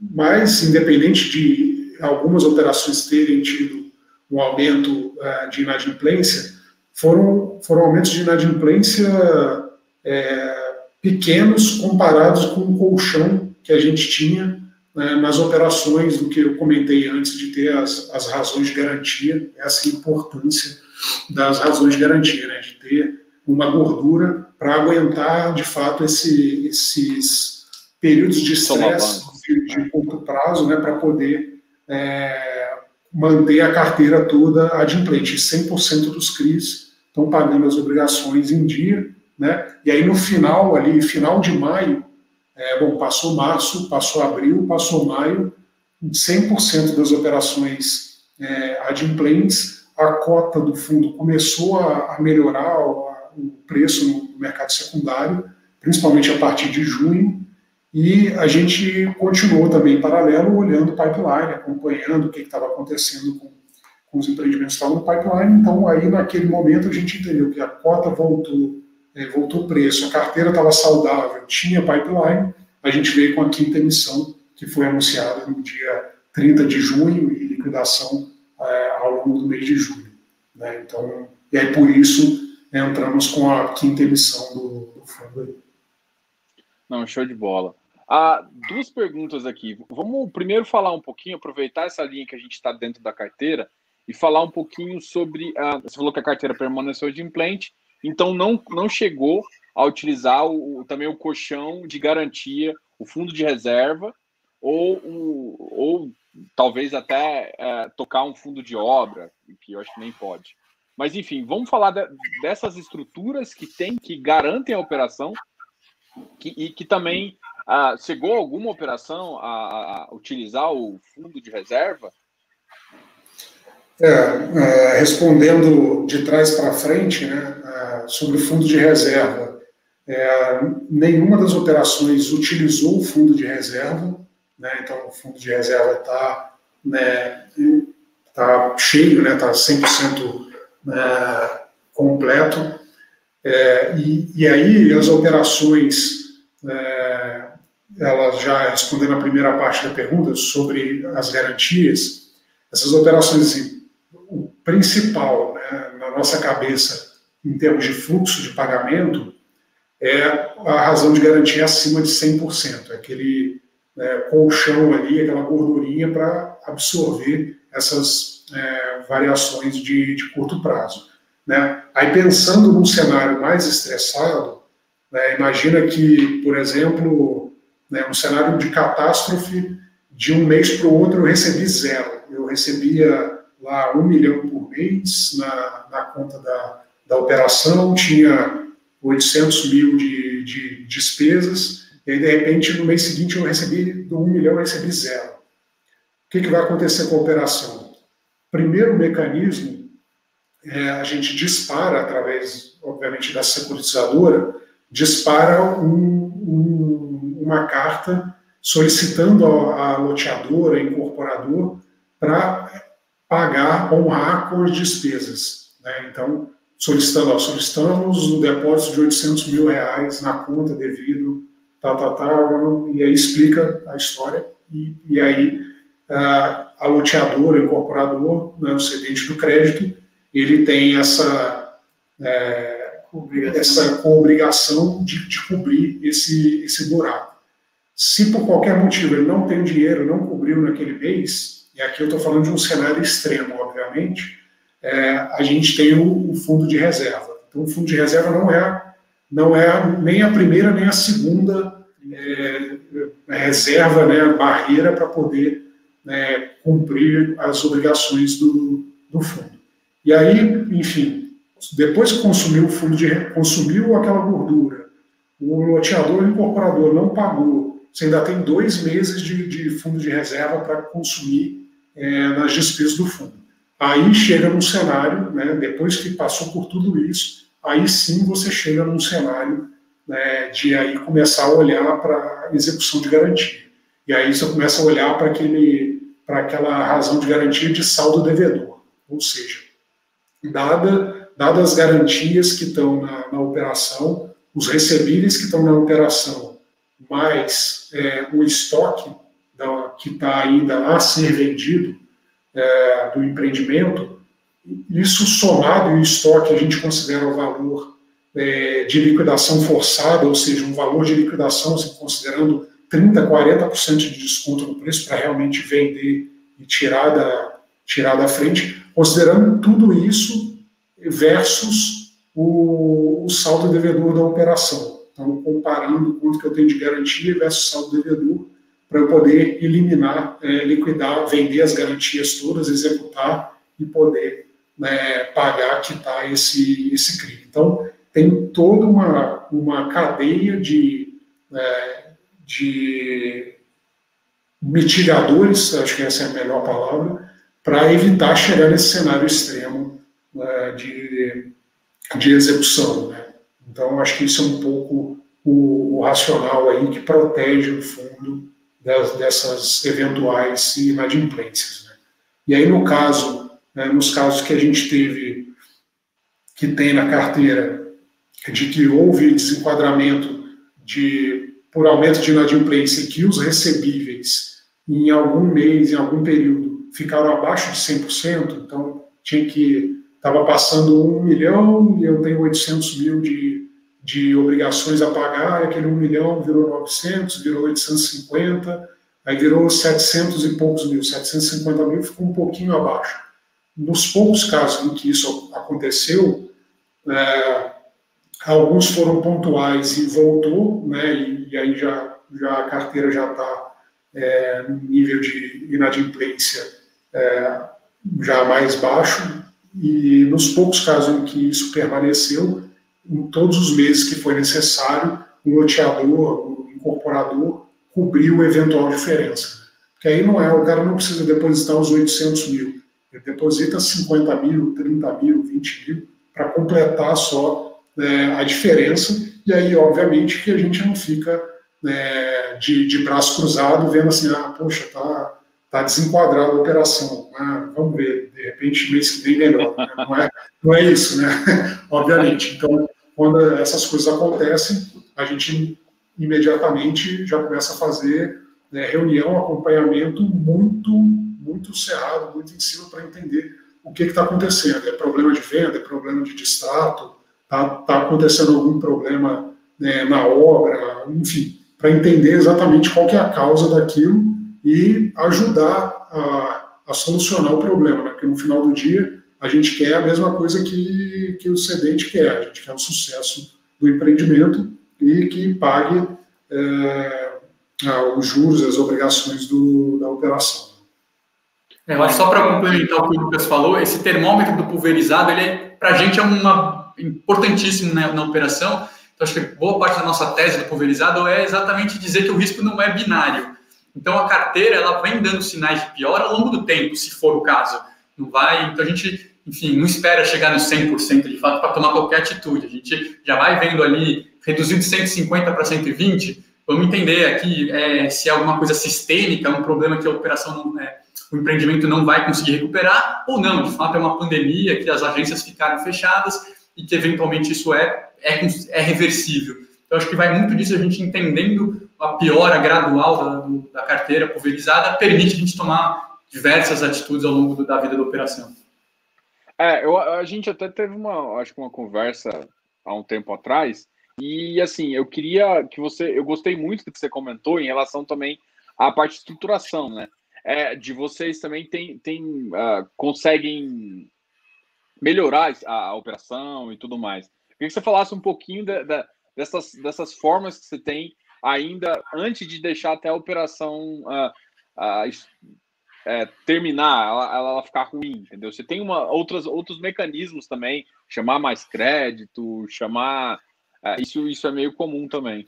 mais independente de algumas operações terem tido um aumento uh, de inadimplência, foram, foram aumentos de inadimplência é, pequenos comparados com o colchão que a gente tinha né, nas operações do que eu comentei antes de ter as, as razões de garantia, essa importância das razões de garantia, né, de ter uma gordura para aguentar de fato esse, esses períodos de estresse de, de curto prazo, né, para poder é, manter a carteira toda adimplente. 100% dos CRIs estão pagando as obrigações em dia, né? E aí no final ali, final de maio, é, bom, passou março, passou abril, passou maio, 100% das operações é, adimplentes, a cota do fundo começou a, a melhorar o, o preço no mercado secundário, principalmente a partir de junho, e a gente continuou também em paralelo, olhando o pipeline, acompanhando o que estava acontecendo com, com, os empreendimentos que estavam no pipeline. Então, aí naquele momento, a gente entendeu que a cota voltou, é, voltou preço, a carteira estava saudável, tinha pipeline. A gente veio com a quinta emissão, que foi anunciada no dia 30 de junho e liquidação é, ao longo do mês de julho. Né? Então, e aí por isso entramos com a quinta emissão do, do fundo. Aí. Não, show de bola. Ah, duas perguntas aqui. Vamos primeiro falar um pouquinho, aproveitar essa linha que a gente está dentro da carteira e falar um pouquinho sobre. Ah, você falou que a carteira permaneceu de implante, então não, não chegou a utilizar o, também o colchão de garantia, o fundo de reserva, ou, o, ou talvez até é, tocar um fundo de obra, que eu acho que nem pode. Mas enfim, vamos falar de, dessas estruturas que tem, que garantem a operação que, e que também ah, chegou alguma operação a, a, utilizar o fundo de reserva? É, é, respondendo de trás para frente, né, sobre o fundo de reserva, é, nenhuma das operações utilizou o fundo de reserva, né, então o fundo de reserva está né, tá cheio, está né, tá 100% né, completo, é, e, e, aí as operações é, ela já respondendo a primeira parte da pergunta sobre as garantias, essas operações, assim, o principal né, na nossa cabeça, em termos de fluxo de pagamento, é a razão de garantia acima de 100%, é aquele né, colchão ali, aquela gordurinha para absorver essas é, variações de, de, curto prazo. Né? Aí pensando num cenário mais estressado, né, imagina que, por exemplo, né, um cenário de catástrofe, de um mês para o outro eu recebi zero. Eu recebia lá um milhão por mês na, na conta da, da operação, tinha 800 mil de, de despesas, e aí, de repente, no mês seguinte, eu recebi, do um milhão, eu recebi zero. O que, que vai acontecer com a operação? Primeiro mecanismo, é, a gente dispara, através, obviamente, da securitizadora, dispara um, um uma carta solicitando a loteadora, incorporador, para pagar, honrar com as despesas. Né? Então, solicitando, ó, solicitamos o depósito de 800 mil reais na conta devido, tá, tá, tá, e aí explica a história, e, e aí a, a loteadora, o incorporador, né, o cedente do crédito, ele tem essa, é, obrigação. essa obrigação de, de cobrir esse, esse buraco. Se por qualquer motivo ele não tem dinheiro, não cobriu naquele mês, e aqui eu estou falando de um cenário extremo, obviamente, é, a gente tem o, o, fundo de reserva. Então, o fundo de reserva não é, não é nem a primeira nem a segunda é, reserva, né, barreira para poder né, cumprir as obrigações do, do fundo. E aí, enfim, depois que consumiu o fundo de consumiu aquela gordura, o loteador o incorporador não pagou, você ainda tem dois meses de, de fundo de reserva para consumir é, nas despesas do fundo. Aí chega num cenário, né, depois que passou por tudo isso, aí sim você chega num cenário né, de aí começar a olhar para execução de garantia. E aí você começa a olhar para aquele para aquela razão de garantia de saldo devedor, ou seja, dada, dadas as garantias que estão na, na operação, os recebíveis que estão na operação, mais é, o estoque da, que está ainda a ser vendido é, do empreendimento, isso somado e o estoque a gente considera o valor é, de liquidação forçada, ou seja, um valor de liquidação, assim, considerando 30%, 40% de desconto no preço para realmente vender e tirar da, tirar da frente, considerando tudo isso versus o, o saldo devedor da operação. Então, comparando quanto que eu tenho de garantia versus saldo devedor, para eu poder eliminar, é, liquidar, vender as garantias todas, executar e poder né, pagar, quitar esse, esse crime. Então, tem toda uma, uma cadeia de, é, de mitigadores, acho que essa é a melhor palavra, para evitar chegar nesse cenário extremo né, de, de execução. Né? Então, acho que isso é um pouco o, o racional aí que protege o fundo das, dessas eventuais inadimplências. Né? E aí, no caso, né, nos casos que a gente teve, que tem na carteira, de que houve desenquadramento de, por aumento de inadimplência, que os recebíveis, em algum mês, em algum período, ficaram abaixo de 100%, então tinha que, estava passando um milhão e eu tenho 800 mil de, de obrigações a pagar, e aquele um milhão virou 900, virou 850, aí virou 700 e poucos mil, 750 mil ficou um pouquinho abaixo. Nos poucos casos em que isso aconteceu, é, alguns foram pontuais e voltou, né, e, e aí já, já a carteira já está é, nível de inadimplência é, já mais baixo, e nos poucos casos em que isso permaneceu, em todos os meses que foi necessário, o loteador, o incorporador, cobriu a eventual diferença. Porque aí não é, o cara não precisa depositar os 800 mil, ele deposita 50 mil, 30 mil, 20 mil, para completar só né, a diferença, e aí, obviamente, que a gente não fica né, de, de braço cruzado vendo assim, ah, poxa, tá, tá desenquadrada a operação, ah, vamos ver, de repente mês que vem melhor, não, é, não é isso, né, obviamente. Então, quando essas coisas acontecem, a gente imediatamente já começa a fazer né, reunião, acompanhamento muito, muito cerrado, muito em cima para entender o que está acontecendo. É problema de venda, é problema de distrato, está tá acontecendo algum problema né, na obra, enfim, para entender exatamente qual que é a causa daquilo e ajudar a, a solucionar o problema, né? porque no final do dia a gente quer a mesma coisa que, que o cedente quer, a gente quer o sucesso do empreendimento e que pague é, os juros, as obrigações do, da operação. É, acho só para complementar o que o Lucas falou, esse termômetro do pulverizado, ele é, para a gente é uma, importantíssimo na, na operação. Então, acho que boa parte da nossa tese do pulverizado é exatamente dizer que o risco não é binário. Então, a carteira ela vem dando sinais de pior ao longo do tempo, se for o caso. Não vai. Então, a gente enfim, não espera chegar no 100% de fato para tomar qualquer atitude. A gente já vai vendo ali, reduzindo de 150 para 120, vamos entender aqui é, se é alguma coisa sistêmica, um problema que a operação, não, é, o empreendimento não vai conseguir recuperar, ou não, de fato é uma pandemia que as agências ficaram fechadas e que eventualmente isso é, é, é reversível. Então, acho que vai muito disso a gente entendendo a piora gradual da, do, da carteira pulverizada, permite a gente tomar diversas atitudes ao longo do, da vida da operação. É, eu, a gente até teve uma, acho que uma conversa há um tempo atrás, e assim, eu queria que você, eu gostei muito do que você comentou em relação também à parte de estruturação, né? É, de vocês também tem, tem uh, conseguem melhorar a, a, operação e tudo mais. Queria que você falasse um pouquinho de, dessas, dessas formas que você tem ainda antes de deixar até a operação uh, uh, é, terminar, ela, ela, ficar ruim, entendeu? Você tem uma, outras, outros mecanismos também, chamar mais crédito, chamar. É, isso, isso é meio comum também.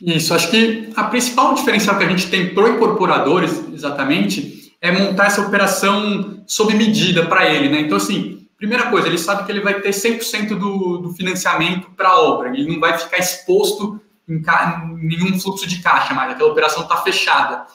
Isso, acho que a principal diferencial que a gente tem para incorporadores, exatamente, é montar essa operação sob medida para ele, né? Então, assim, primeira coisa, ele sabe que ele vai ter 100% do, do financiamento para a obra, ele não vai ficar exposto nenhum fluxo de caixa mais, aquela operação está fechada.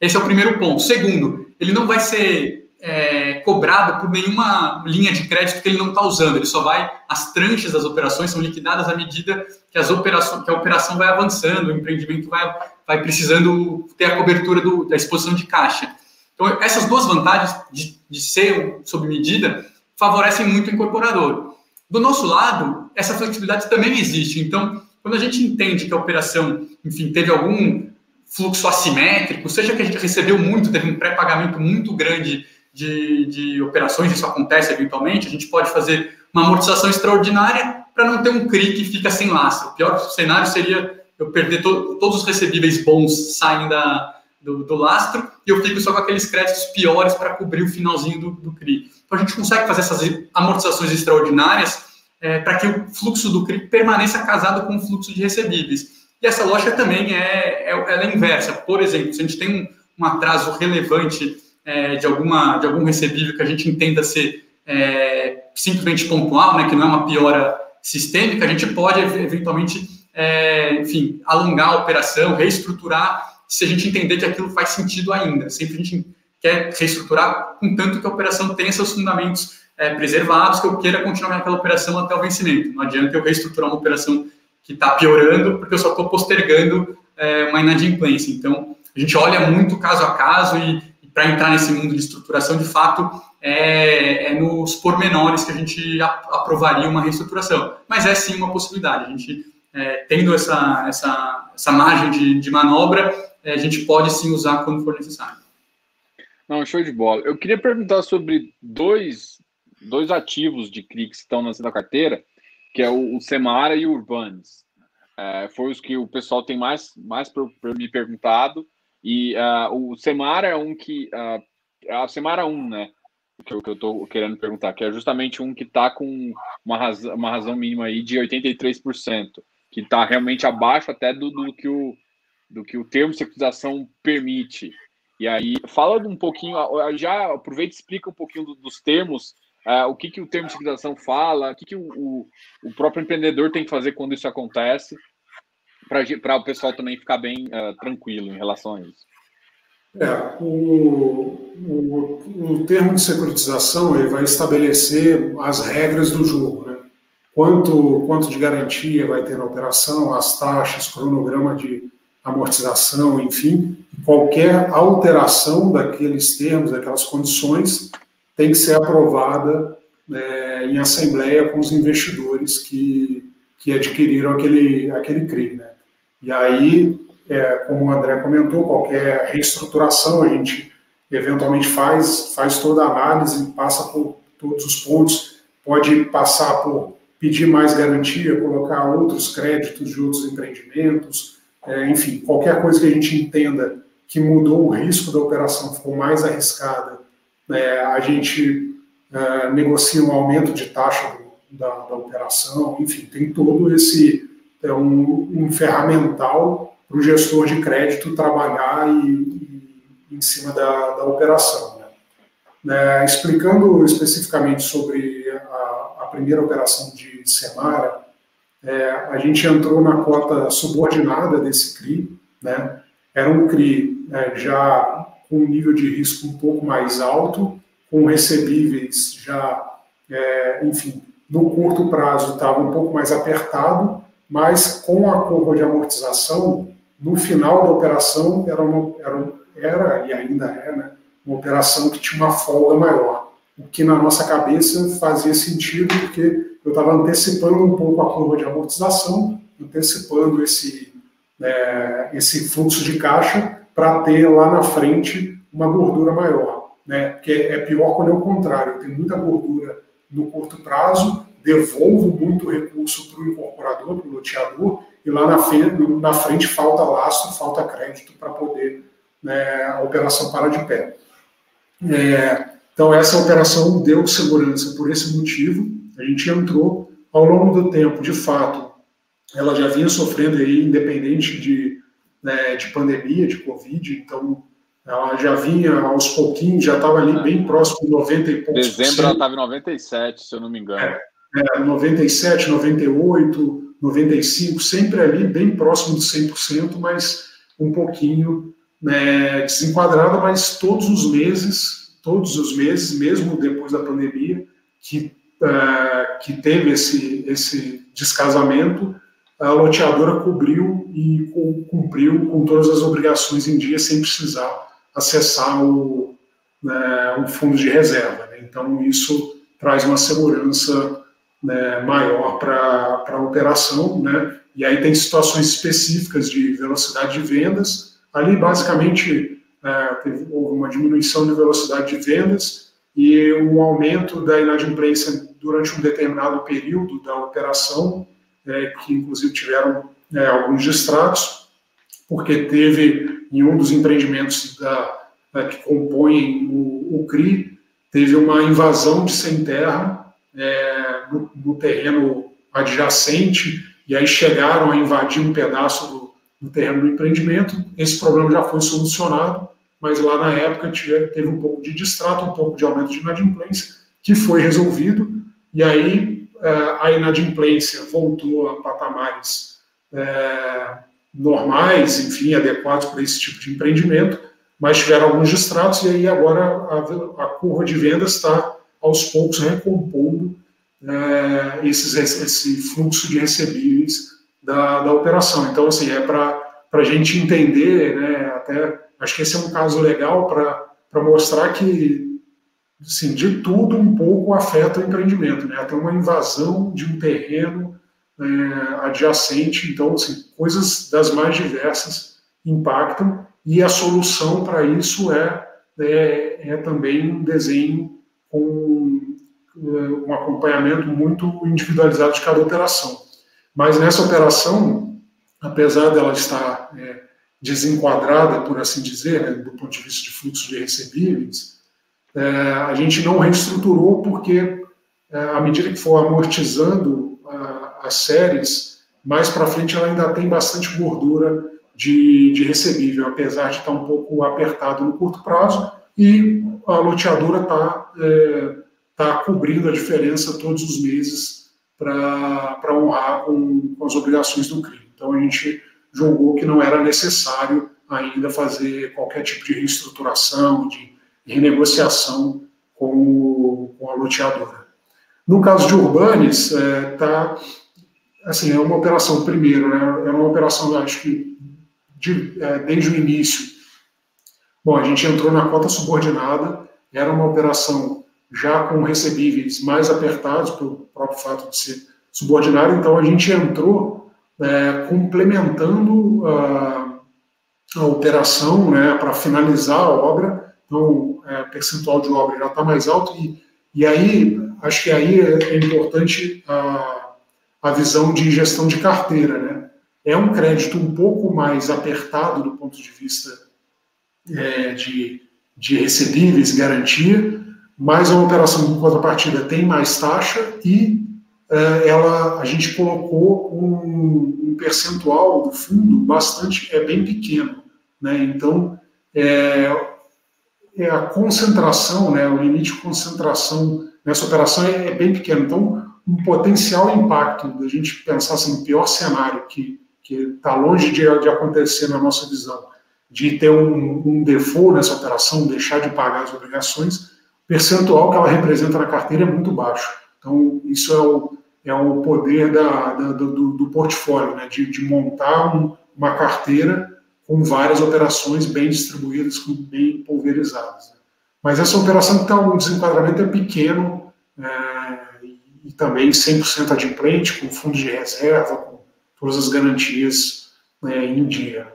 Esse é o primeiro ponto. Segundo, ele não vai ser é, cobrado por nenhuma linha de crédito que ele não está usando. Ele só vai, as tranches das operações são liquidadas à medida que, as que a operação vai avançando, o empreendimento vai, vai precisando ter a cobertura do, da exposição de caixa. Então, essas duas vantagens de, de ser sob medida favorecem muito o incorporador. Do nosso lado, essa flexibilidade também existe. Então, quando a gente entende que a operação, enfim, teve algum fluxo assimétrico, seja que a gente recebeu muito, teve um pré-pagamento muito grande de, de operações, isso acontece eventualmente, a gente pode fazer uma amortização extraordinária para não ter um CRI que fica sem lastro. O pior cenário seria eu perder to, todos os recebíveis bons saem da, do, do, lastro e eu fico só com aqueles créditos piores para cobrir o finalzinho do, do CRI. Então a gente consegue fazer essas amortizações extraordinárias é, para que o fluxo do CRI permaneça casado com o fluxo de recebíveis. E essa lógica também é, é, é inversa. Por exemplo, se a gente tem um, um atraso relevante é, de, alguma, de algum recebível que a gente entenda ser é, simplesmente pontual, né, que não é uma piora sistêmica, a gente pode eventualmente, é, enfim, alongar a operação, reestruturar, se a gente entender que aquilo faz sentido ainda. Sempre a gente quer reestruturar, contanto que a operação tenha seus fundamentos é, preservados, que eu queira continuar naquela operação até o vencimento. Não adianta eu reestruturar uma operação que está piorando, porque eu só estou postergando é, uma inadimplência. Então, a gente olha muito caso a caso e, e para entrar nesse mundo de estruturação, de fato, é, é, nos pormenores que a gente aprovaria uma reestruturação. Mas é sim uma possibilidade. A gente, é, tendo essa, essa, essa margem de, de manobra, é, a gente pode sim usar quando for necessário. Não, show de bola. Eu queria perguntar sobre dois, dois ativos de CRI que estão na carteira que é o, o Semara e o Urbanes. É, foi os que o pessoal tem mais, mais me perguntado. E uh, o Semara é um que. Uh, a Semara 1, né? Que eu, que eu tô querendo perguntar, que é justamente um que está com uma razão, uma razão mínima aí de 83%, que está realmente abaixo até do, do, que o, do que o termo de securitização permite. E aí, fala um pouquinho, já aproveita e explica um pouquinho do, dos termos Uh, o que, que o termo de utilização fala, o que, que o, o, o, próprio empreendedor tem que fazer quando isso acontece, para o pessoal também ficar bem uh, tranquilo em relação a isso. É, o, o, o, termo de securitização ele vai estabelecer as regras do jogo, né? Quanto, quanto de garantia vai ter na operação, as taxas, cronograma de amortização, enfim, qualquer alteração daqueles termos, daquelas condições, tem que ser aprovada é, em assembleia com os investidores que, que adquiriram aquele, aquele CRI. Né? E aí, é, como o André comentou, qualquer reestruturação a gente eventualmente faz, faz toda a análise, passa por todos os pontos, pode passar por pedir mais garantia, colocar outros créditos de outros empreendimentos, é, enfim, qualquer coisa que a gente entenda que mudou o risco da operação, ficou mais arriscada é, a gente é, negocia um aumento de taxa do, da, da, operação, enfim, tem todo esse é um, um ferramental para o gestor de crédito trabalhar e, e em cima da, da operação. Né? É, explicando especificamente sobre a, a, primeira operação de Semara, é, a gente entrou na cota subordinada desse CRI, né? era um CRI é, já com um nível de risco um pouco mais alto, com recebíveis já, é, enfim, No curto prazo estava um pouco mais apertado, mas com a curva de amortização, no final da operação era, uma, era, era e ainda é né, uma operação que tinha uma folga maior, o que na nossa cabeça fazia sentido, porque eu estava antecipando um pouco a curva de amortização, antecipando esse, é, esse fluxo de caixa para ter lá na frente uma gordura maior. Né? Porque é pior quando é o contrário, tem muita gordura no curto prazo, devolvo muito recurso para o incorporador, para o loteador, e lá na frente, na frente falta lastro, falta crédito para poder né, a operação parar de pé. É, então, essa operação deu segurança por esse motivo. A gente entrou ao longo do tempo, de fato, ela já vinha sofrendo aí, independente de, né, de pandemia, de Covid, então ela já vinha aos pouquinhos, já estava ali bem próximo de 90 e poucos. Dezembro ela estava em 97, se eu não me engano. É, é, 97, 98, 95, sempre ali bem próximo de 100%, mas um pouquinho né, desenquadrada, mas todos os meses, todos os meses, mesmo depois da pandemia, que, uh, que teve esse, esse descasamento, a loteadora cobriu e cumpriu com todas as obrigações em dia sem precisar acessar o, né, o fundo de reserva. Né? Então, isso traz uma segurança né, maior para a operação, né? E aí tem situações específicas de velocidade de vendas. Ali, basicamente, é, teve, houve uma diminuição de velocidade de vendas e um aumento da inadimplência durante um determinado período da operação, é, que inclusive tiveram é, alguns distratos, porque teve em um dos empreendimentos da, que compõem o, o, CRI, teve uma invasão de sem terra é, no, no, terreno adjacente, e aí chegaram a invadir um pedaço do, do, terreno do empreendimento. Esse problema já foi solucionado, mas lá na época teve um pouco de distrato, um pouco de aumento de inadimplência, que foi resolvido, e aí a inadimplência voltou a patamares é, normais, enfim, adequados para esse tipo de empreendimento, mas tiveram alguns distratos e aí agora a, a curva de vendas está aos poucos recompondo é, esses, esse fluxo de recebíveis da, da operação. Então, assim, é para a gente entender, né, até acho que esse é um caso legal para mostrar que, assim, de tudo um pouco afeta o empreendimento, né, até uma invasão de um terreno é, adjacente. Então, assim, coisas das mais diversas impactam e a solução para isso é, é, é, também um desenho com é, um acompanhamento muito individualizado de cada operação. Mas nessa operação, apesar dela estar é, desenquadrada, por assim dizer, né, do ponto de vista de fluxo de recebíveis, a gente não reestruturou porque, é, à medida que for amortizando as séries, mais para frente ela ainda tem bastante gordura de, de recebível, apesar de estar tá um pouco apertado no curto prazo, e a loteadora está é, tá cobrindo a diferença todos os meses para honrar com, com as obrigações do crime. Então a gente julgou que não era necessário ainda fazer qualquer tipo de reestruturação, de renegociação com, com a loteadora. No caso de Urbanes, está é, tá assim, é uma operação, primeiro, né, é uma operação, acho que, de, é, desde o início. Bom, a gente entrou na cota subordinada, era uma operação já com recebíveis mais apertados, pelo próprio fato de ser subordinado, então a gente entrou é, complementando a, a operação né, para finalizar a obra, então é, percentual de obra já está mais alto, e, e aí, acho que aí é, é importante a, a visão de gestão de carteira. Né? É um crédito um pouco mais apertado do ponto de vista é, de, de recebíveis, garantia, mas a operação de contrapartida tem mais taxa e é, ela, a gente colocou um, um, percentual do fundo bastante, é bem pequeno. Né? Então, é, é a concentração, né, o limite de concentração nessa operação é, é bem pequeno. Então, um potencial impacto da gente pensar assim, pior cenário que está longe de, de, acontecer na nossa visão, de ter um, um default nessa operação, deixar de pagar as obrigações, o percentual que ela representa na carteira é muito baixo. Então, isso é o, é o poder da, da do, do, portfólio, né? de, de montar um, uma carteira com várias operações bem distribuídas, bem pulverizadas. Mas essa operação que está um desenquadramento é pequeno é, e também 100% adimplente, com fundo de reserva, com todas as garantias né, em dia.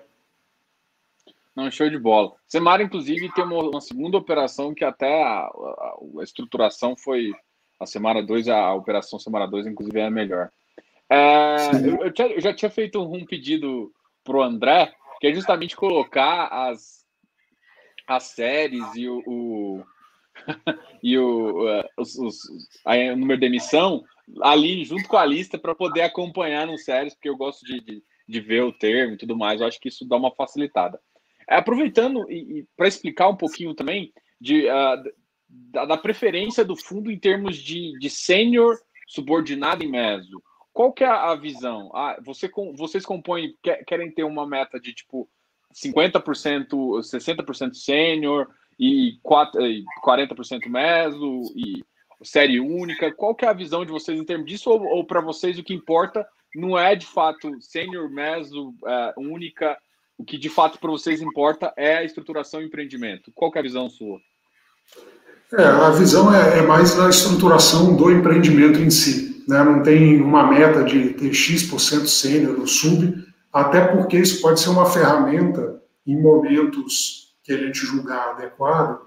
Não, show de bola. Semara, inclusive, tem uma, uma segunda operação que até a, a, a estruturação foi. A Semara 2, a, a operação Semara 2, inclusive, é a melhor. É, eu, eu, tinha, eu, já tinha feito um pedido para o André, que é justamente colocar as, as séries e o, o *laughs* e o, uh, os, os, o número de emissão ali junto com a lista para poder acompanhar nos séries, porque eu gosto de, de, de, ver o termo e tudo mais. Eu acho que isso dá uma facilitada. É, aproveitando e, e para explicar um pouquinho também de, uh, da, da, preferência do fundo em termos de, de sênior, subordinado e meso. Qual que é a visão? Ah, você, vocês compõem, querem ter uma meta de tipo 50%, 60% sênior e 40% meso e série única. Qual que é a visão de vocês em termos disso? Ou, ou para vocês o que importa não é de fato sênior, meso, é, única? O que de fato para vocês importa é a estruturação e empreendimento. Qual que é a visão sua? É, a visão é, é mais na estruturação do empreendimento em si né, não tem uma meta de ter X% sênior no sub, até porque isso pode ser uma ferramenta em momentos que a gente julgar adequado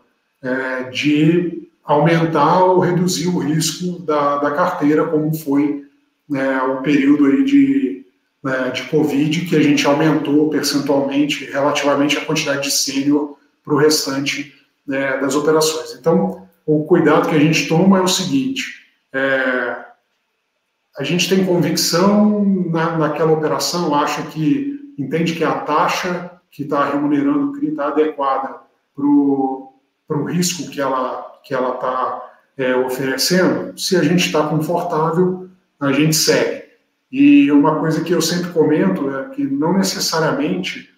é, de aumentar ou reduzir o risco da, da carteira, como foi né, o período aí de, né, de Covid, que a gente aumentou percentualmente, relativamente, a quantidade de sênior para o restante né, das operações. Então, o cuidado que a gente toma é o seguinte: é, a gente tem convicção na, naquela operação, acha que entende que a taxa que está remunerando o CRI está adequada para o risco que ela que ela está é, oferecendo. Se a gente está confortável, a gente segue. E uma coisa que eu sempre comento é que não necessariamente,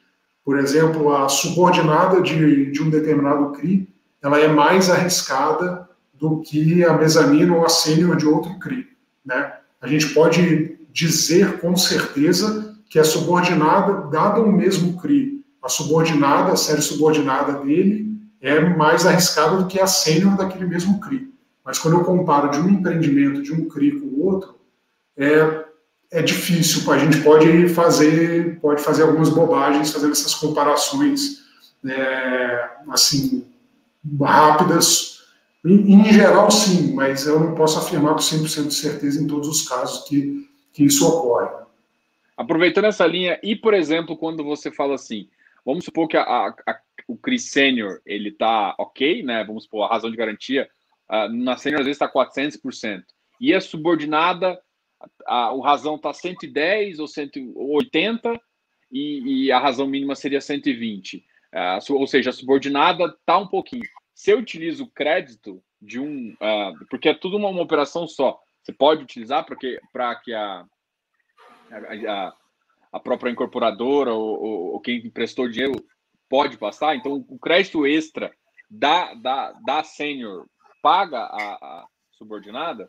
por exemplo, a subordinada de, de um determinado CRI, ela é mais arriscada do que a mezanina ou a sênior de outro CRI, né? A gente pode dizer com certeza que a subordinada, dado o mesmo CRI, a subordinada, a série subordinada dele é mais arriscada do que a sênior daquele mesmo CRI. Mas quando eu comparo de um empreendimento de um CRI com o outro, é, é difícil. A gente pode fazer, pode fazer algumas bobagens fazendo essas comparações é, assim rápidas em, geral, sim, mas eu não posso afirmar com 100% de certeza em todos os casos que, que isso ocorre. Aproveitando essa linha, e por exemplo, quando você fala assim, vamos supor que a, a, o CRI Sênior ele está ok, né? Vamos supor, a razão de garantia uh, na Sênior às vezes está 400%, e a subordinada, a, o razão está 110 ou 180, e, e, a razão mínima seria 120. Uh, ah, ou seja, a subordinada está um pouquinho se eu utilizo crédito de um. Uh, porque é tudo uma, uma, operação só. Você pode utilizar para que a, a, a, própria incorporadora ou, ou, ou, quem emprestou dinheiro pode passar. Então, o crédito extra da, da, da sênior paga a, a, subordinada?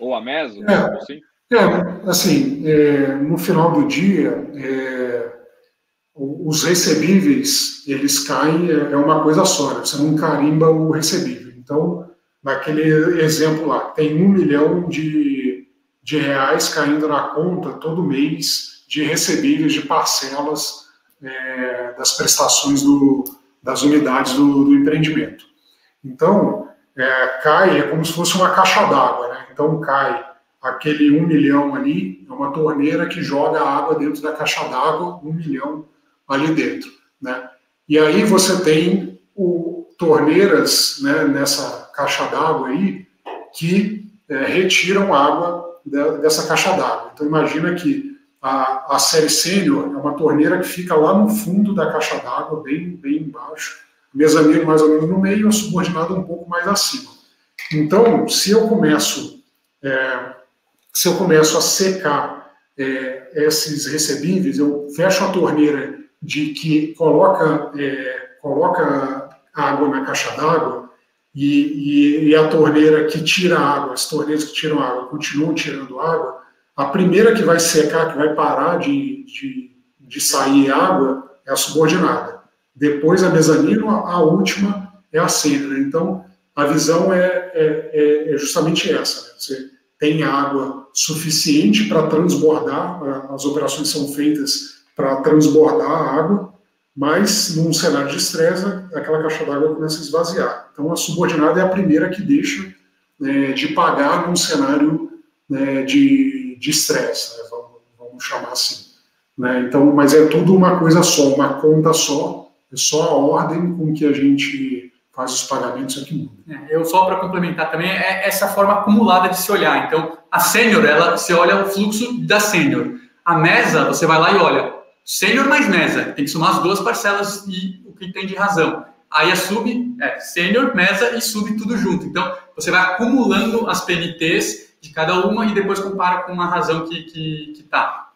Ou a meso? É, assim? É, assim, é, no final do dia. É os recebíveis, eles caem, é, é uma coisa só, né? você não carimba o recebível. Então, naquele exemplo lá, tem um milhão de, de reais caindo na conta todo mês de recebíveis de parcelas é, das prestações do, das unidades do, do empreendimento. Então, é, cai, é como se fosse uma caixa d'água, né? Então, cai aquele um milhão ali, é uma torneira que joga água dentro da caixa d'água, um milhão ali dentro. Né? E aí você tem o, torneiras né, nessa caixa d'água aí que é, retiram água de, dessa caixa d'água. Então imagina que a, a série sênior é uma torneira que fica lá no fundo da caixa d'água, bem, bem embaixo, mezanino mais ou menos no meio, a subordinada um pouco mais acima. Então, se eu começo, é, se eu começo a secar é, esses recebíveis, eu fecho a torneira de que coloca, é, coloca água na caixa d'água e, e, e, a torneira que tira água, as torneiras que tiram água continuam tirando água, a primeira que vai secar, que vai parar de, de, de sair água, é a subordinada. Depois a mezanino, a última é a sênior. Então, a visão é, é, é, é justamente essa. Né? Você tem água suficiente para transbordar, as operações são feitas para transbordar a água, mas num cenário de estresse, aquela caixa d'água começa a esvaziar. Então, a subordinada é a primeira que deixa né, de pagar num cenário né, de estresse, né, vamos, vamos, chamar assim. Né? Então, mas é tudo uma coisa só, uma conta só, é só a ordem com que a gente faz os pagamentos aqui muda. É, eu só para complementar também é essa forma acumulada de se olhar. Então, a sênior, ela, você olha o fluxo da sênior. A mesa, você vai lá e olha sênior mais mesa, tem que somar as duas parcelas e o que tem de razão. Aí a sub é sênior, mesa e sub tudo junto. Então, você vai acumulando as PNTs de cada uma e depois compara com uma razão que. Que, que tá.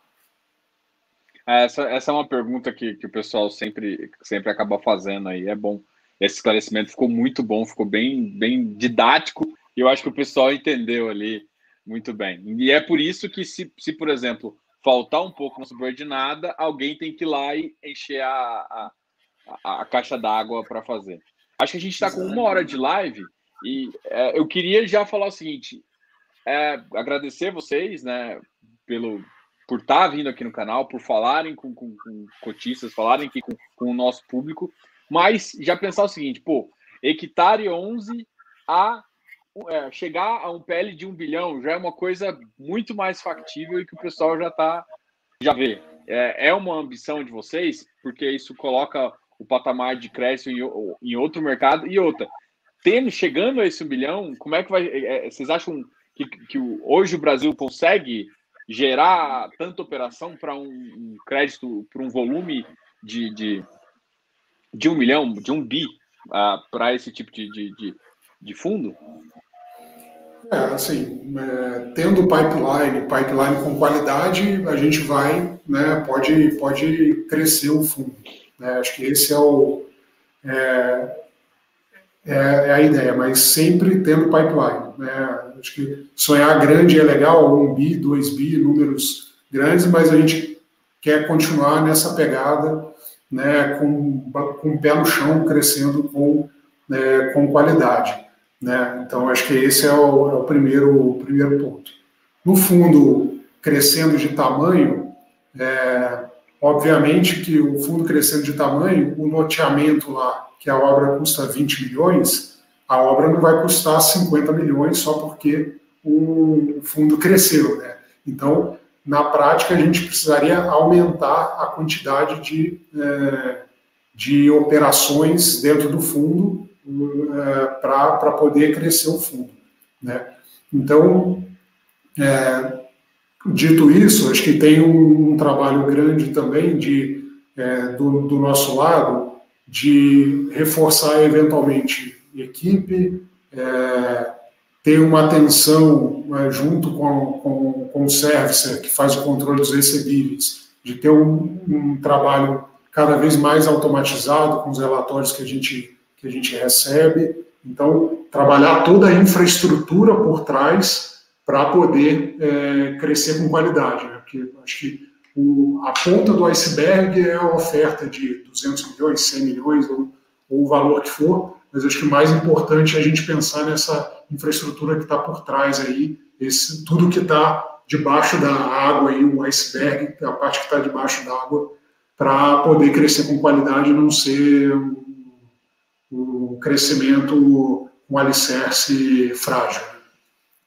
É, essa, essa é uma pergunta que, que o pessoal sempre, sempre acaba fazendo aí. É bom. Esse esclarecimento ficou muito bom, ficou bem, bem didático e eu acho que o pessoal entendeu ali muito bem. E é por isso que, se, se por exemplo, faltar um pouco na subordinada, alguém tem que ir lá e encher a, a, a, a caixa d'água para fazer. Acho que a gente está com uma hora de live e é, eu queria já falar o seguinte: é, agradecer vocês, né, pelo por estar tá vindo aqui no canal, por falarem com, com, com cotistas, falarem aqui com, com, o nosso público, mas já pensar o seguinte, pô, hectare 11 a é, chegar a um PL de um bilhão já é uma coisa muito mais factível e que o pessoal já está já vê. É, é uma ambição de vocês, porque isso coloca o patamar de crédito em, em outro mercado e outra. Tendo, chegando a esse um bilhão, como é que vai. É, é vocês acham que, que hoje o Brasil consegue gerar tanta operação para um, um, crédito, para um volume de, de, de um milhão, de um bi, uh, para esse tipo de, de, de, de fundo? É, assim, é, tendo pipeline, pipeline com qualidade, a gente vai, né, pode, pode crescer o fundo. Né? Acho que esse é o é, é, é, a ideia, mas sempre tendo pipeline. Né? Acho que sonhar grande é legal, um bi, dois bi, números grandes, mas a gente quer continuar nessa pegada, né, com, com o pé no chão, crescendo com, né, com qualidade. Né? Então, acho que esse é o, é o primeiro, o primeiro ponto. No fundo, crescendo de tamanho, é, obviamente que o fundo crescendo de tamanho, o loteamento lá, que a obra custa 20 milhões, a obra não vai custar 50 milhões só porque o fundo cresceu. Né? Então, na prática, a gente precisaria aumentar a quantidade de, é, de operações dentro do fundo para poder crescer o fundo. Né? Então, é, dito isso, acho que tem um, um trabalho grande também de, é, do, do, nosso lado de reforçar eventualmente equipe, é, ter uma atenção é, junto com, com, com o servicer que faz o controle dos recebíveis, de ter um, um trabalho cada vez mais automatizado com os relatórios que a gente que a gente recebe. Então, trabalhar toda a infraestrutura por trás para poder é, crescer com qualidade. Né? Porque acho que o, a ponta do iceberg é a oferta de 200 milhões, 100 milhões, ou, ou o valor que for, mas acho que o mais importante é a gente pensar nessa infraestrutura que está por trás aí, esse, tudo que está debaixo da água aí, o iceberg, a parte que está debaixo da água, para poder crescer com qualidade e não ser o crescimento com alicerce frágil.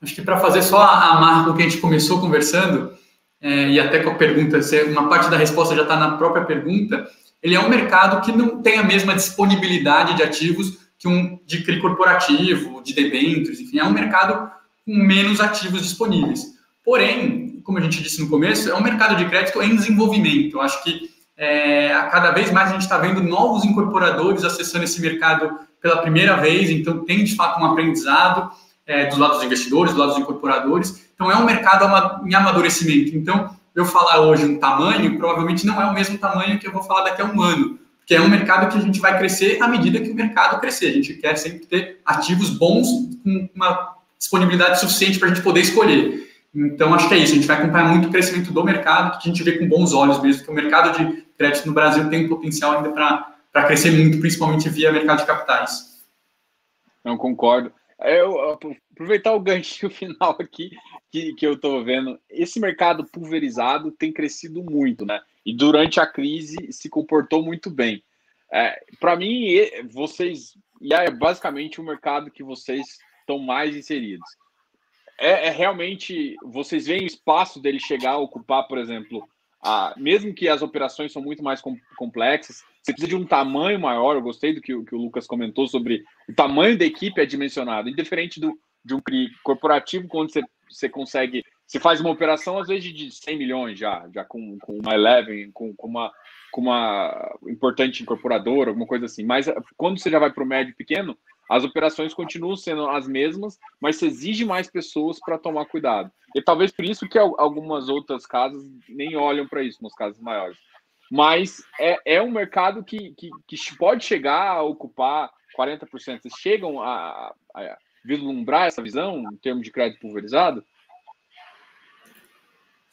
Acho que para fazer só a marca que a gente começou conversando, é, e até com a pergunta, uma parte da resposta já está na própria pergunta, ele é um mercado que não tem a mesma disponibilidade de ativos que um de CRI corporativo, de debêntures, enfim, é um mercado com menos ativos disponíveis. Porém, como a gente disse no começo, é um mercado de crédito em desenvolvimento. Acho que é, cada vez mais a gente está vendo novos incorporadores acessando esse mercado pela primeira vez, então tem de fato um aprendizado é, dos lados dos investidores, dos lados dos incorporadores. Então é um mercado em amadurecimento. Então, eu falar hoje um tamanho, provavelmente não é o mesmo tamanho que eu vou falar daqui a um ano, porque é um mercado que a gente vai crescer à medida que o mercado crescer. A gente quer sempre ter ativos bons com uma disponibilidade suficiente para a gente poder escolher. Então, acho que é isso. A gente vai acompanhar muito o crescimento do mercado, que a gente vê com bons olhos mesmo, que o mercado de crédito no Brasil tem potencial ainda para crescer muito, principalmente via mercado de capitais. Não concordo. Eu, aproveitar o gancho *laughs* final aqui que, que eu estou vendo. Esse mercado pulverizado tem crescido muito, né? E durante a crise se comportou muito bem. É, Para mim, vocês. E é basicamente o mercado que vocês estão mais inseridos. É, é, realmente. Vocês veem o espaço dele chegar a ocupar, por exemplo, a, mesmo que as operações são muito mais com, complexas, você precisa de um tamanho maior. Eu gostei do que, que o Lucas comentou sobre o tamanho da equipe é dimensionado, indiferente do, de um CRI corporativo, quando você, você consegue. Você faz uma operação, às vezes, de 100 milhões já, já com, com uma Eleven, com, com, uma, com uma importante incorporadora, alguma coisa assim. Mas quando você já vai para o médio pequeno, as operações continuam sendo as mesmas, mas se exige mais pessoas para tomar cuidado. E talvez por isso que algumas outras casas nem olham para isso, nos casos maiores. Mas é, é um mercado que, que, que pode chegar a ocupar 40%. Vocês chegam a, a vislumbrar essa visão em termos de crédito pulverizado?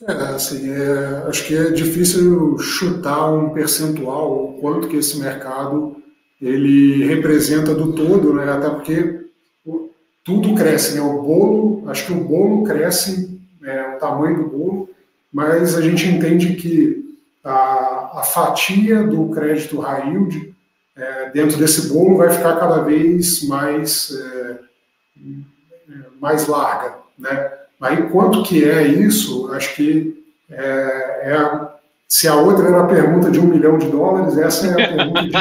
É, assim, é, acho que é difícil chutar um percentual, o quanto que esse mercado ele representa do todo, né? até porque tudo cresce, né? o bolo, acho que o bolo cresce, é, o tamanho do bolo, mas a gente entende que a, a fatia do crédito high yield é, dentro desse bolo vai ficar cada vez mais, é, mais larga. Né? Aí quanto que é isso, acho que é, é se a outra era a pergunta de um milhão de dólares, essa é a pergunta de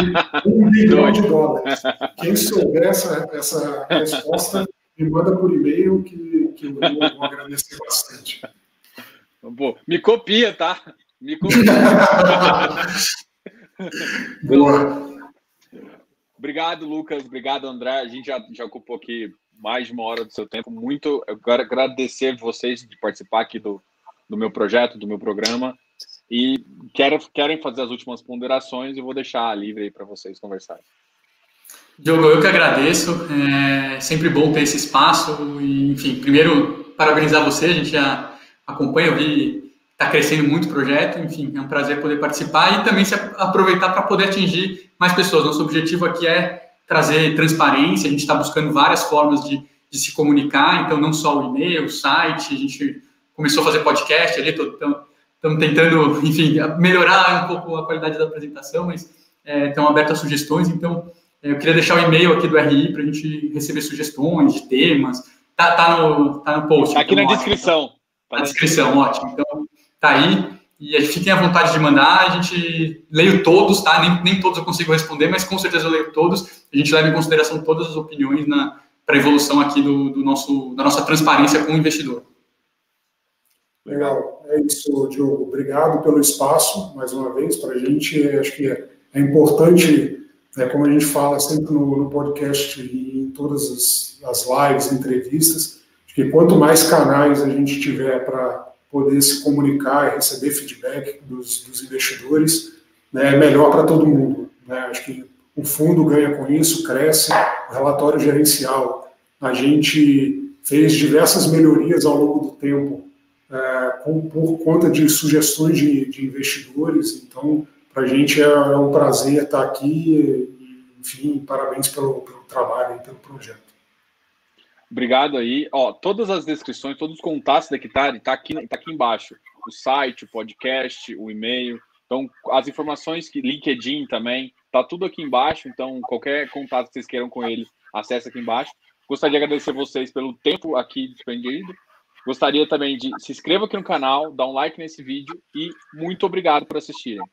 um *laughs* bilhão de dólares. Quem souber essa, essa resposta, me manda por e-mail que, que eu vou agradecer bastante. Pô, me copia, tá? Me copia. *laughs* Boa. Obrigado, Lucas. Obrigado, André. A gente já, já ocupou aqui mais de uma hora do seu tempo. Muito. Eu quero agradecer vocês de participar aqui do, do meu projeto, do meu programa. E quero, querem fazer as últimas ponderações e vou deixar livre aí para vocês conversarem. Diogo, eu que agradeço. É sempre bom ter esse espaço. E, enfim, primeiro, parabenizar você. A gente já acompanha, eu vi está crescendo muito o projeto. Enfim, é um prazer poder participar e também se aproveitar para poder atingir mais pessoas. Nosso objetivo aqui é trazer transparência. A gente está buscando várias formas de, de, se comunicar. Então, não só o e-mail, o site. A gente começou a fazer podcast ali. Tô, estamos tentando, enfim, melhorar um pouco a qualidade da apresentação, mas é, estão abertos a sugestões. Então, é, eu queria deixar o e-mail aqui do RI para a gente receber sugestões de temas. Tá, tá, no, tá no post. Aqui então, na descrição. Tá na descrição, ótimo. Então, tá aí. E a gente fiquem à vontade de mandar, a gente leio todos, tá? Nem, nem todos eu consigo responder, mas com certeza eu leio todos. A gente leva em consideração todas as opiniões para a evolução aqui do, do, nosso, da nossa transparência com o investidor. Legal. É isso, Diogo. Obrigado pelo espaço, mais uma vez, para a gente. Acho que é, é importante, né, como a gente fala sempre no, no podcast e em todas as, as lives, entrevistas, que quanto mais canais a gente tiver para poder se comunicar e receber feedback dos, dos investidores, né, é melhor para todo mundo. Né? Acho que o fundo ganha com isso, cresce, o relatório gerencial. A gente fez diversas melhorias ao longo do tempo é, por conta de sugestões de, de investidores. Então, para a gente é, é, um prazer estar aqui. enfim, parabéns pelo, pelo trabalho e pelo projeto. Obrigado aí. Ó, todas as descrições, todos os contatos da Kitari está aqui, tá aqui embaixo. O site, o podcast, o e-mail. Então, as informações que LinkedIn também, tá tudo aqui embaixo. Então, qualquer contato que vocês queiram com ele, acesse aqui embaixo. Gostaria de agradecer vocês pelo tempo aqui dispendido Gostaria também de se inscreva aqui no canal, dar um like nesse vídeo e muito obrigado por assistirem.